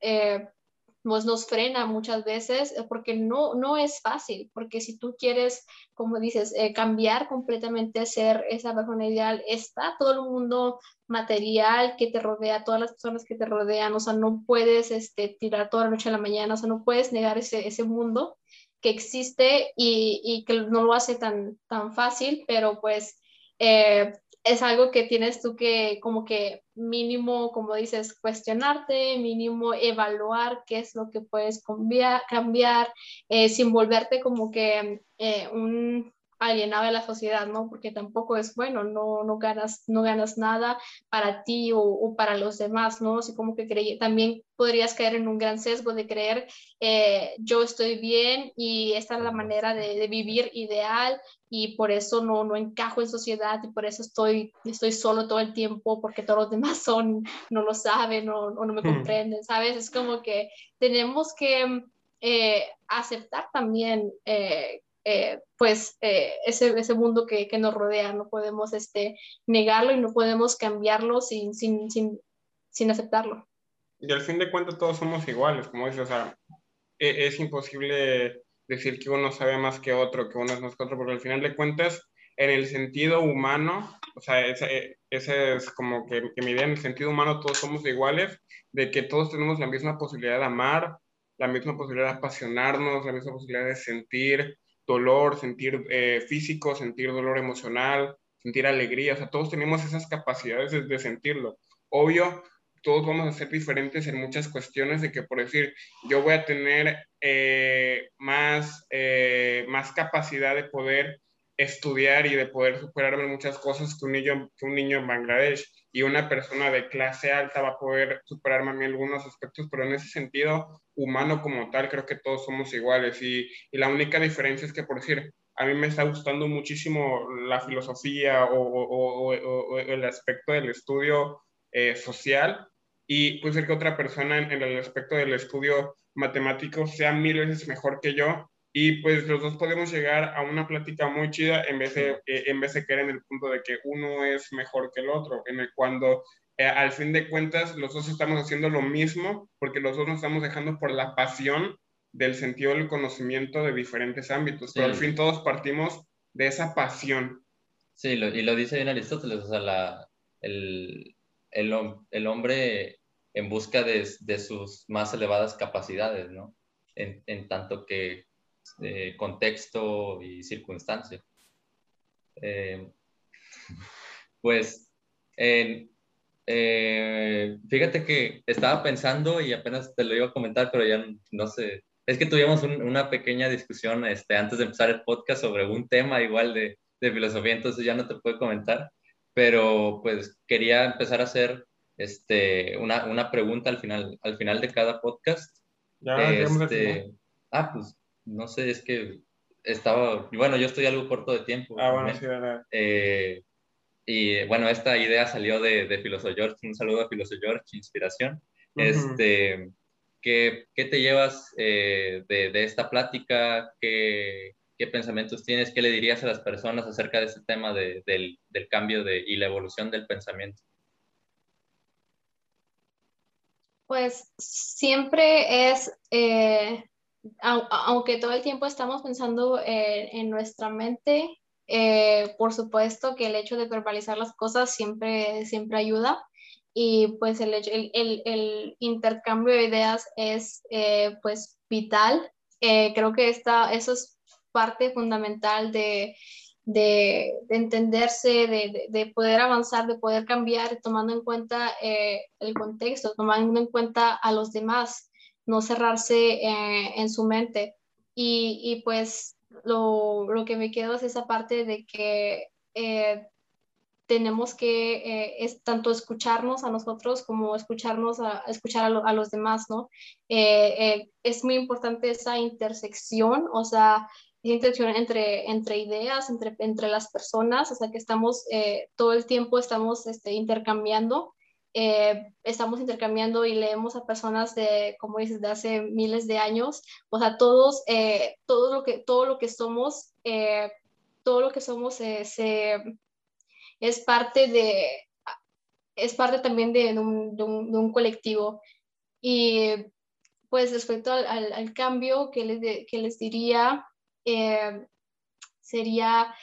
pues nos frena muchas veces eh, porque no, no es fácil, porque si tú quieres, como dices, eh, cambiar completamente, ser esa persona ideal, está todo el mundo material que te rodea, todas las personas que te rodean, o sea, no puedes este, tirar toda la noche a la mañana, o sea, no puedes negar ese, ese mundo que existe y, y, que no lo hace tan, tan fácil, pero pues eh, es algo que tienes tú que como que mínimo, como dices, cuestionarte, mínimo evaluar qué es lo que puedes cambiar, eh, sin volverte como que eh, un alienado de la sociedad, ¿no? Porque tampoco es bueno, no, no, ganas, no ganas nada para ti o, para los demás, ¿no? Así como que creí, también podrías caer en un gran sesgo de creer eh, yo estoy bien y esta es la manera de, de, vivir ideal y por eso no, no encajo en sociedad y por eso estoy, estoy solo todo el tiempo porque todos los demás son, no lo saben o, o no me hmm. comprenden, ¿sabes? Es como que tenemos que... Eh, aceptar también eh, eh, pues eh, ese, ese, mundo que, que, nos rodea, no podemos este, negarlo y no podemos cambiarlo sin, sin, sin, sin, aceptarlo. Y al fin de cuentas todos somos iguales, como dices, o sea, e, es, imposible decir que uno sabe más que otro, que uno es más que otro, porque al final de cuentas, en el sentido humano, o sea, ese, ese es como que, que mi idea, en el sentido humano todos somos iguales, de que todos tenemos la misma posibilidad de amar, la misma posibilidad de apasionarnos, la misma posibilidad de sentir, dolor, sentir eh, físico, sentir dolor emocional, sentir alegría, o sea, todos tenemos esas capacidades de, sentirlo. Obvio, todos vamos a ser diferentes en muchas cuestiones de que, por decir, yo voy a tener eh, más, eh, más capacidad de poder estudiar y de poder superarme muchas cosas que un niño, que un niño en Bangladesh y una persona de clase alta va a poder superarme a mí algunos aspectos, pero en ese sentido humano como tal creo que todos somos iguales. Y, y la única diferencia es que por decir, a mí me está gustando muchísimo la filosofía o, o, o, o el aspecto del estudio eh, social y puede ser que otra persona en, en el aspecto del estudio matemático sea mil veces mejor que yo y pues los dos podemos llegar a una plática muy chida en vez de, eh, en vez de caer en el punto de que uno es mejor que el otro, en el cuando eh, al fin de cuentas los dos estamos haciendo lo mismo porque los dos nos estamos dejando por la pasión del sentido del conocimiento de diferentes ámbitos, pero al fin todos partimos de esa pasión. Sí, y lo dice bien Aristóteles, o sea, la, el, el, el, hombre en busca de, de, sus más elevadas capacidades, ¿no? En, en tanto que eh, contexto y circunstancia. Eh, pues, eh, fíjate que estaba pensando y apenas te lo iba a comentar, pero ya no sé. Es que tuvimos una pequeña discusión este, antes de empezar el podcast sobre un tema igual de, de filosofía, entonces ya no te puedo comentar, pero pues quería empezar a hacer este, una, una pregunta al final, al final de cada podcast. Ya, este, ah, pues no sé, es que estaba, bueno, yo estoy algo corto de tiempo. Ah, bueno, sí, verdad. Eh, y bueno, esta idea salió de, de Filoso George, un saludo a Filoso George, inspiración. este, ¿qué, ¿qué, te llevas eh, de, de, esta plática? ¿Qué, ¿Qué, pensamientos tienes? ¿Qué le dirías a las personas acerca de este tema de, del, del, cambio de, y la evolución del pensamiento? Pues siempre es, eh, aunque todo el tiempo estamos pensando en nuestra mente, eh, por supuesto que el hecho de verbalizar las cosas siempre, siempre ayuda y pues el, el, el, intercambio de ideas es eh, pues vital. creo que esta, eso es parte fundamental de, de, entenderse, de, de, poder avanzar, de poder cambiar, tomando en cuenta eh, el contexto, tomando en cuenta a los demás, no cerrarse eh, en su mente. Y, pues lo, lo, que me quedo es esa parte de que eh, tenemos que es tanto escucharnos a nosotros como escucharnos a, escuchar a, los demás, ¿no? es muy importante esa intersección, o sea, intención entre, entre ideas, entre, entre las personas, o sea que estamos eh, todo el tiempo estamos este, intercambiando, eh, estamos intercambiando y leemos a personas de, como dices, de hace miles de años, o sea, todos, eh, todo, lo que, todo lo que somos, todo lo que somos se, es parte de, es parte también de, un, de, un, de un, colectivo. Y pues respecto al, al, al cambio que les, que les diría, eh, sería,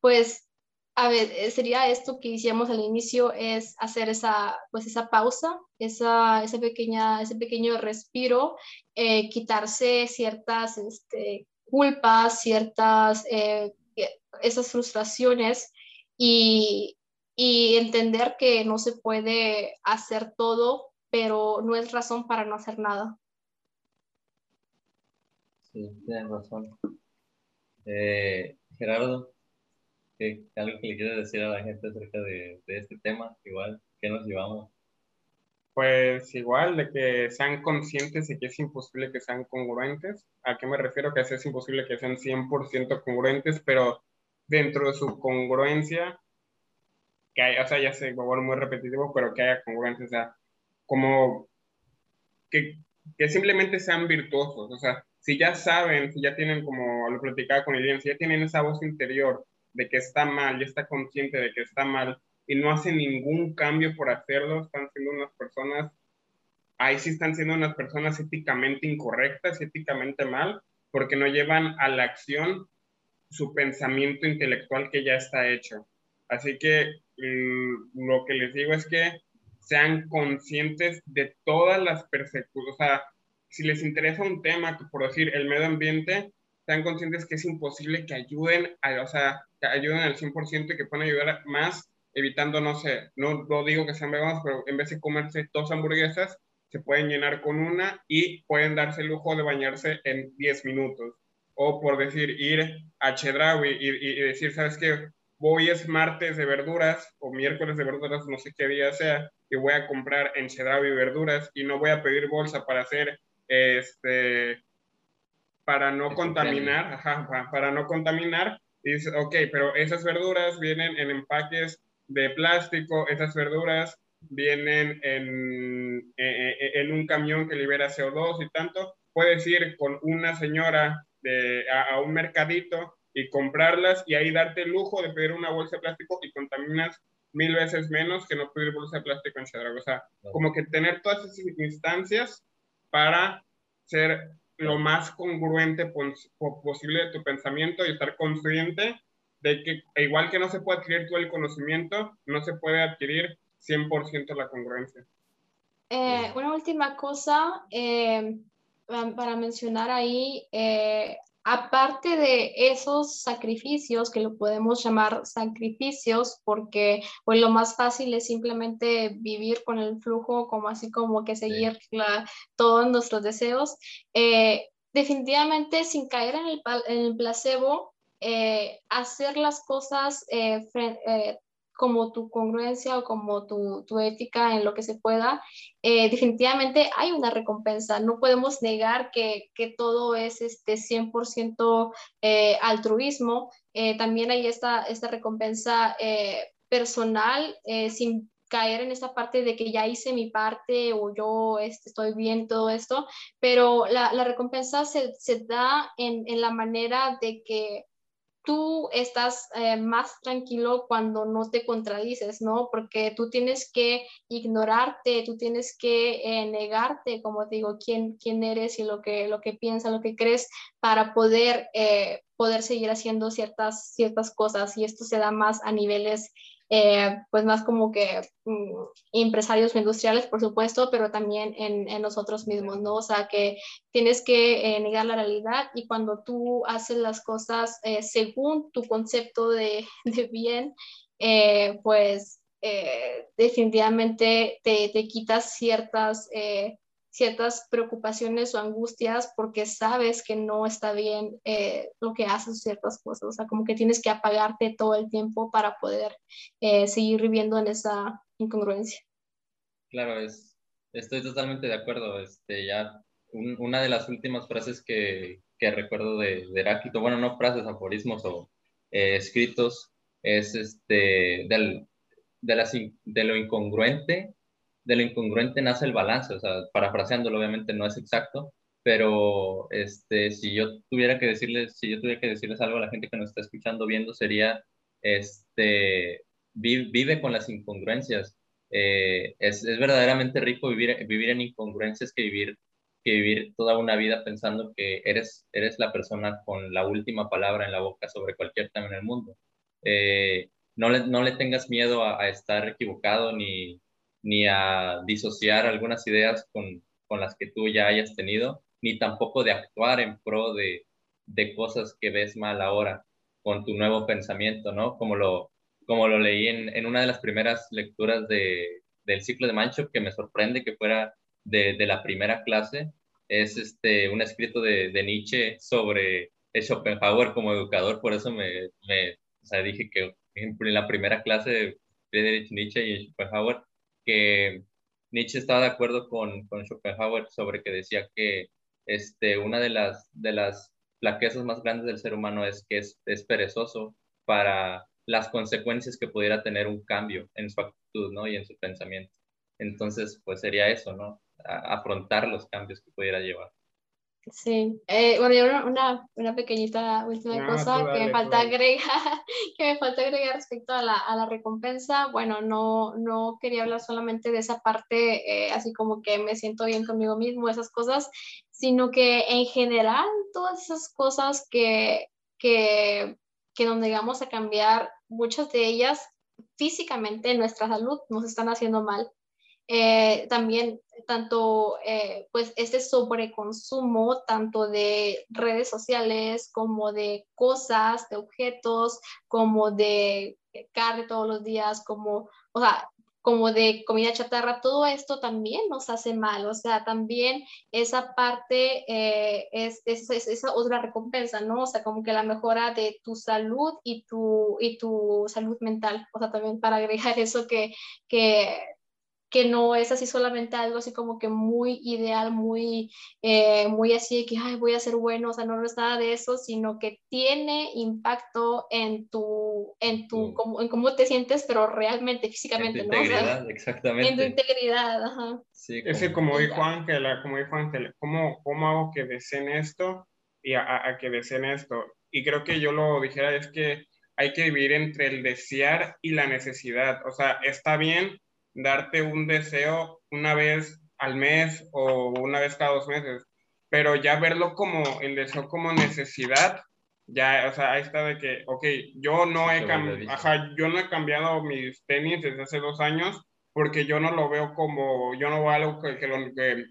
pues, eh, sería esto que hicimos al inicio, es hacer esa, pues, esa pausa, esa, esa pequeña, ese pequeño respiro, eh, quitarse ciertas este, culpas, ciertas, esas frustraciones y, y entender que no se puede hacer todo, pero no es razón para no hacer nada. Sí, tienes razón. Eh, Gerardo, ¿algo que le quieras decir a la gente acerca de, de este tema? Igual, ¿qué nos llevamos? Pues igual, de que sean conscientes de que es imposible que sean congruentes. ¿A qué me refiero? Que es imposible que sean 100% congruentes, pero dentro de su congruencia, que haya, o sea, ya sé, favor muy repetitivo, pero que haya congruencia, o sea, como que, que simplemente sean virtuosos, o sea, si ya saben, si ya tienen, como lo platicaba con Ilian, si ya tienen esa voz interior de que está mal, ya está consciente de que está mal y no hacen ningún cambio por hacerlo, están siendo unas personas, ahí sí están siendo unas personas éticamente incorrectas, éticamente mal, porque no llevan a la acción su pensamiento intelectual que ya está hecho. Así que mm, lo que les digo es que sean conscientes de todas las persecuciones, o sea, si les interesa un tema, por decir el medio ambiente, sean conscientes que es imposible que ayuden, a, o sea, que ayuden al 100% y que puedan ayudar más, evitando, no sé, no, no digo que sean veganos, pero en vez de comerse dos hamburguesas, se pueden llenar con una y pueden darse el lujo de bañarse en 10 minutos. O por decir, ir a Chedraui y, y, y decir, ¿sabes qué? Hoy es martes de verduras o miércoles de verduras, no sé qué día sea, y voy a comprar en Chedraui verduras y no voy a pedir bolsa para hacer este, para no contaminar, ajá, para no contaminar, dice, ok, pero esas verduras vienen en empaques de plástico, esas verduras vienen en, e, e, e, en, un camión que libera CO2 y tanto, puedes ir con una señora de, a, a, un mercadito y comprarlas y ahí darte el lujo de pedir una bolsa de plástico y contaminas mil veces menos que no pedir bolsa de plástico en Chedraui. O sea, como que tener todas esas instancias para ser lo más congruente posible de tu pensamiento y estar consciente de que, igual que no se puede adquirir todo el conocimiento, no se puede adquirir 100% la congruencia. Eh, una última cosa eh, para mencionar ahí, eh, aparte de esos sacrificios, que lo podemos llamar sacrificios, porque pues, lo más fácil es simplemente vivir con el flujo, como así como que seguir todos nuestros deseos, definitivamente sin caer en el, en el placebo, hacer las cosas como tu congruencia o como tu, tu ética en lo que se pueda, eh, definitivamente hay una recompensa. No podemos negar que, que todo es este 100% eh, altruismo. Eh, también hay esta, esta recompensa personal sin caer en esta parte de que ya hice mi parte o yo este, estoy bien, todo esto, pero la, la recompensa se, se da en, en, la manera de que tú estás eh, más tranquilo cuando no te contradices, ¿no? Porque tú tienes que ignorarte, tú tienes que eh, negarte, como digo, quién, quién eres y lo que, lo que piensas, lo que crees, para poder, eh, poder seguir haciendo ciertas, ciertas cosas. Y esto se da más a niveles eh, pues más como que mm, empresarios industriales, por supuesto, pero también en, nosotros mismos, ¿no? O sea, que tienes que eh, negar la realidad y cuando tú haces las cosas eh, según tu concepto de, de bien, pues definitivamente te, te, quitas ciertas ciertas preocupaciones o angustias porque sabes que no está bien eh, lo que haces ciertas cosas, o sea, como que tienes que apagarte todo el tiempo para poder eh, seguir viviendo en esa incongruencia. Claro, es, estoy totalmente de acuerdo. Este, ya una de las últimas frases que, recuerdo de, de, Heráclito, bueno, no frases, aforismos o eh, escritos, es este, del, de lo incongruente de lo incongruente nace el balance, o sea, parafraseándolo obviamente no es exacto, pero este, si yo tuviera que decirles, si yo tuviera que decirles algo a la gente que nos está escuchando, viendo, sería, este, vive, con las incongruencias. Eh, es, es, verdaderamente rico vivir, vivir en incongruencias que vivir, que vivir toda una vida pensando que eres, eres la persona con la última palabra en la boca sobre cualquier tema en el mundo. Eh, no, le, no le tengas miedo a estar equivocado ni, ni a disociar algunas ideas con, con, las que tú ya hayas tenido, ni tampoco de actuar en pro de, de cosas que ves mal ahora con tu nuevo pensamiento, ¿no? Como lo, como lo leí en, en una de las primeras lecturas de, del ciclo de Mancho, que me sorprende que fuera de, de la primera clase, es este, un escrito de, de Nietzsche sobre Schopenhauer como educador, por eso me, me o dije que en la primera clase Friedrich Nietzsche y Schopenhauer que Nietzsche estaba de acuerdo con, con Schopenhauer sobre que decía que este, una de las, de las flaquezas más grandes del ser humano es que es, es perezoso para las consecuencias que pudiera tener un cambio en su actitud ¿no? y en su pensamiento. Entonces, pues sería eso, ¿no? afrontar los cambios que pudiera llevar. Sí, eh, bueno, yo una, una pequeñita última cosa que, me falta agregar, que me falta agregar respecto a la, a la, recompensa. Bueno, no, no quería hablar solamente de esa parte, eh, así como que me siento bien conmigo mismo, esas cosas, sino que en general todas esas cosas que, que, que nos negamos a cambiar, muchas de ellas físicamente nuestra salud nos están haciendo mal. Eh, también tanto eh, pues este sobreconsumo tanto de redes sociales como de cosas, de objetos, como de carne todos los días, como, o sea, como de comida chatarra, todo esto también nos hace mal, o sea, también esa parte eh, es, es, es, esa otra recompensa, ¿no? O sea, como que la mejora de tu salud y tu, y tu salud mental, o sea, también para agregar eso que, que que no es así solamente algo así como que muy ideal, muy, eh, muy así de que Ay, voy a ser bueno, o sea, no, es nada de eso, sino que tiene impacto en tu, en tu, como, en cómo te sientes, pero realmente, físicamente, en tu integridad, exactamente. En tu integridad, ajá. Sí, es que como dijo Ángela, como dijo Ángela, ¿cómo, ¿cómo hago que deseen esto y a, a que deseen esto? Y creo que yo lo dijera es que hay que vivir entre el desear y la necesidad. O sea, está bien darte un deseo una vez al mes o una vez cada dos meses, pero ya verlo como el deseo como necesidad, ya, o sea, ahí está de que, ok, yo no he, yo no he cambiado mis tenis desde hace dos años porque yo no lo veo como, yo no veo algo que, que lo, que,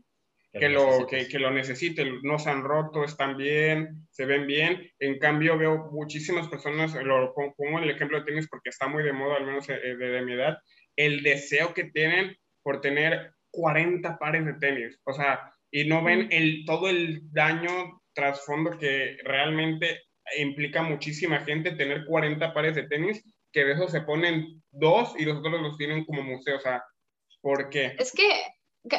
que, lo, que, que, lo necesite, no se han roto, están bien, se ven bien. En cambio, veo muchísimas personas, lo pongo el ejemplo de tenis porque está muy de moda, al menos eh, de, de, mi edad, el deseo que tienen por tener 40 pares de tenis, o sea, y no ven el, todo el daño trasfondo que realmente implica muchísima gente tener 40 pares de tenis, que de eso se ponen dos y los otros los tienen como museo, o sea, ¿por qué? Es que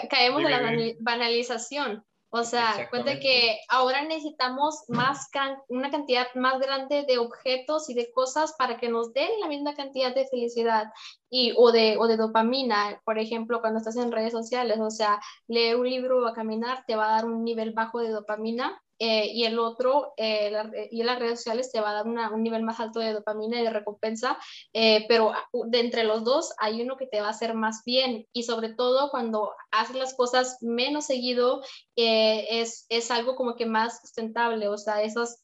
caemos en la banalización. O sea, cuenta que ahora necesitamos más una cantidad más grande de objetos y de cosas para que nos den la misma cantidad de felicidad y, o, de, o de dopamina. Por ejemplo, cuando estás en redes sociales, o sea, leer un libro o caminar te va a dar un nivel bajo de dopamina eh, y el otro, eh, y en las redes sociales te va a dar un nivel más alto de dopamina y de recompensa, eh, pero de entre los dos hay uno que te va a hacer más bien y sobre todo cuando haces las cosas menos seguido, es, es, algo como que más sustentable, o sea, esos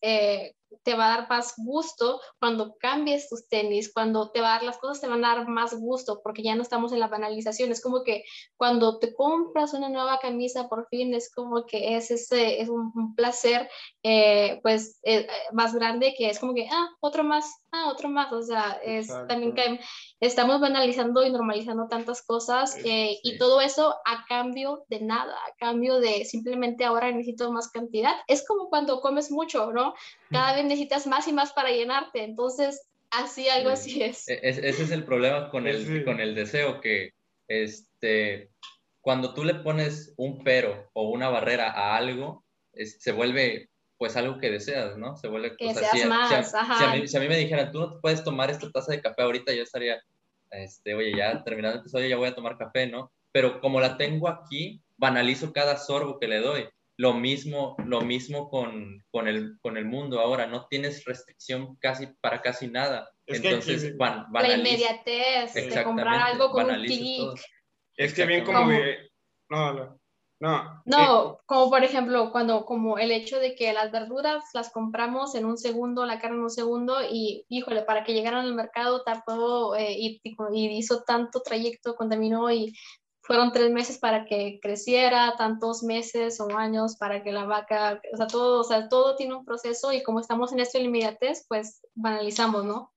te va a dar más gusto cuando cambies tus tenis, cuando te va a dar las cosas te van a dar más gusto porque ya no estamos en la banalización, es como que cuando te compras una nueva camisa por fin es como que es ese es un, placer eh, pues eh, más grande que es como que ah otro más ah otro más o sea es también que estamos banalizando y normalizando tantas cosas eh, y todo eso a cambio de nada a cambio de simplemente ahora necesito más cantidad es como cuando comes mucho no cada vez necesitas más y más para llenarte. Entonces, así, algo así es. E, es. Ese es el problema con el, con el deseo, que este, cuando tú le pones un pero o una barrera a algo, se vuelve pues algo que deseas, ¿no? Se vuelve... Que seas más, si a, Si a, mí, me dijeran, tú no puedes tomar esta taza de café ahorita, yo estaría, este, oye, ya terminando el episodio ya voy a tomar café, ¿no? Pero como la tengo aquí, banalizo cada sorbo que le doy. Lo mismo, lo mismo con, con, el, con el mundo ahora, no tienes restricción casi para casi nada. Entonces, van, La inmediatez de comprar algo con un clic. Es que bien como de... No, no. No, no eh, como por ejemplo, cuando como el hecho de que las verduras las compramos en un segundo, la carne en un segundo y híjole, para que llegaran al mercado tardó eh, y, y, hizo tanto trayecto, contaminó y fueron tres meses para que creciera, tantos meses o años para que la vaca, o sea, todo, o sea, todo tiene un proceso y como estamos en esto de inmediatez, pues banalizamos, ¿no?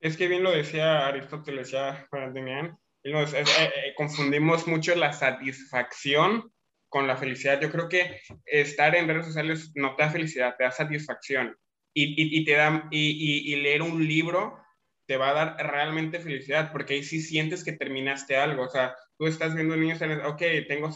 Es que bien lo decía Aristóteles ya, Demian, eh, eh, confundimos mucho la satisfacción con la felicidad. Yo creo que estar en redes sociales no te da felicidad, te da satisfacción. Y, y, te da, y leer un libro te va a dar realmente felicidad, porque ahí sí sientes que terminaste algo. O sea, tú estás viendo niños, ok, tengo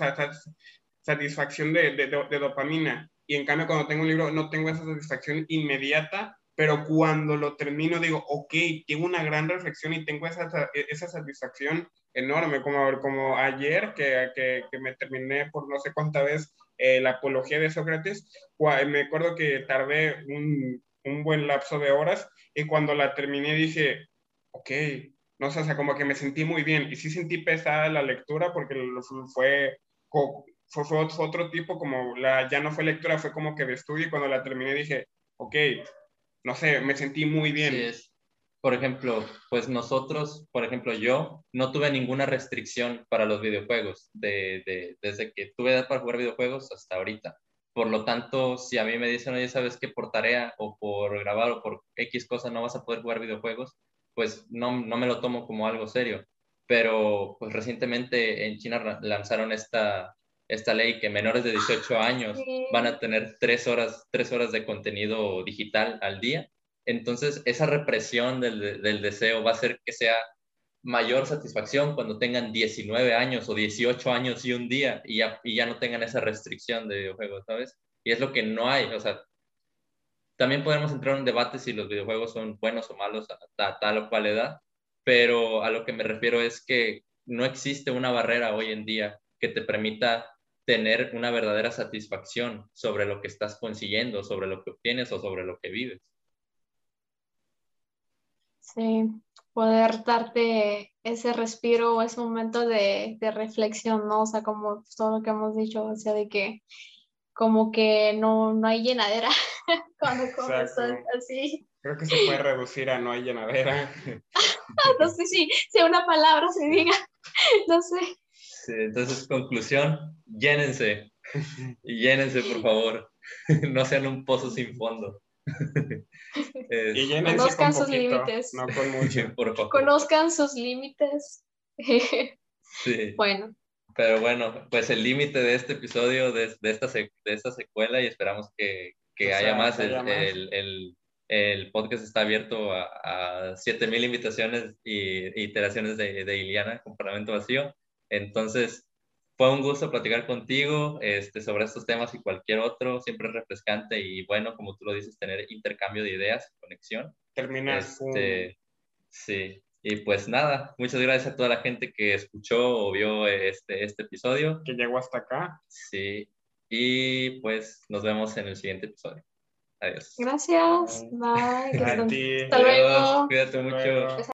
satisfacción de, de, dopamina, y en cambio cuando tengo un libro no tengo esa satisfacción inmediata, pero cuando lo termino digo, ok, tengo una gran reflexión y tengo esa, esa satisfacción enorme, como, como ayer que, que, que me terminé por no sé cuánta vez eh, la apología de Sócrates, me acuerdo que tardé un, un buen lapso de horas y cuando la terminé dije, ok, no sé, o sea, como que me sentí muy bien. Y sí sentí pesada la lectura porque fue, fue, fue, otro tipo, como la, ya no fue lectura, fue como que de estudio y cuando la terminé dije, ok, no sé, me sentí muy bien. Es. Por ejemplo, pues nosotros, por ejemplo, yo no tuve ninguna restricción para los videojuegos de, de, desde que tuve edad para jugar videojuegos hasta ahorita. Por lo tanto, si a mí me dicen, oye, sabes que por tarea o por grabar o por X cosa no vas a poder jugar videojuegos, pues no, no me lo tomo como algo serio. Pero pues recientemente en China lanzaron esta, esta ley que menores de 18 años van a tener tres horas, tres horas de contenido digital al día. Entonces, esa represión del, del deseo va a hacer que sea mayor satisfacción cuando tengan 19 años o 18 años y un día y ya, y ya no tengan esa restricción de videojuegos, ¿sabes? Y es lo que no hay, o sea, también podemos entrar en un debate si los videojuegos son buenos o malos a, tal o cual edad, pero a lo que me refiero es que no existe una barrera hoy en día que te permita tener una verdadera satisfacción sobre lo que estás consiguiendo, sobre lo que obtienes o sobre lo que vives. Sí, poder darte ese respiro o ese momento de, de reflexión, ¿no? O sea, como todo lo que hemos dicho, o sea, de que como que no, no hay llenadera cuando comes así. Creo que se puede reducir a no hay llenadera. no sé si, si una palabra se diga, no sé. Sí, entonces, conclusión, llénense. Y llénense, por favor. No sean un pozo sin fondo. y llénense Conozcan con sus límites. No con mucho. Por favor. Conozcan sus límites. sí. Bueno. Pero bueno, pues el límite de este episodio, de, de, esta, de esta secuela, y esperamos que, que haya, más. El, el, el, podcast está abierto a, a 7000 invitaciones y iteraciones de, de Iliana con Parlamento Vacío. Entonces, fue un gusto platicar contigo este, sobre estos temas y cualquier otro. Siempre es refrescante y bueno, como tú lo dices, tener intercambio de ideas, conexión. Terminar. Este, Sí, y pues nada, muchas gracias a toda la gente que escuchó o vio este, este episodio. Que llegó hasta acá. Sí, y pues nos vemos en el siguiente episodio. Adiós. Gracias. Bye. Hasta luego. Cuídate mucho.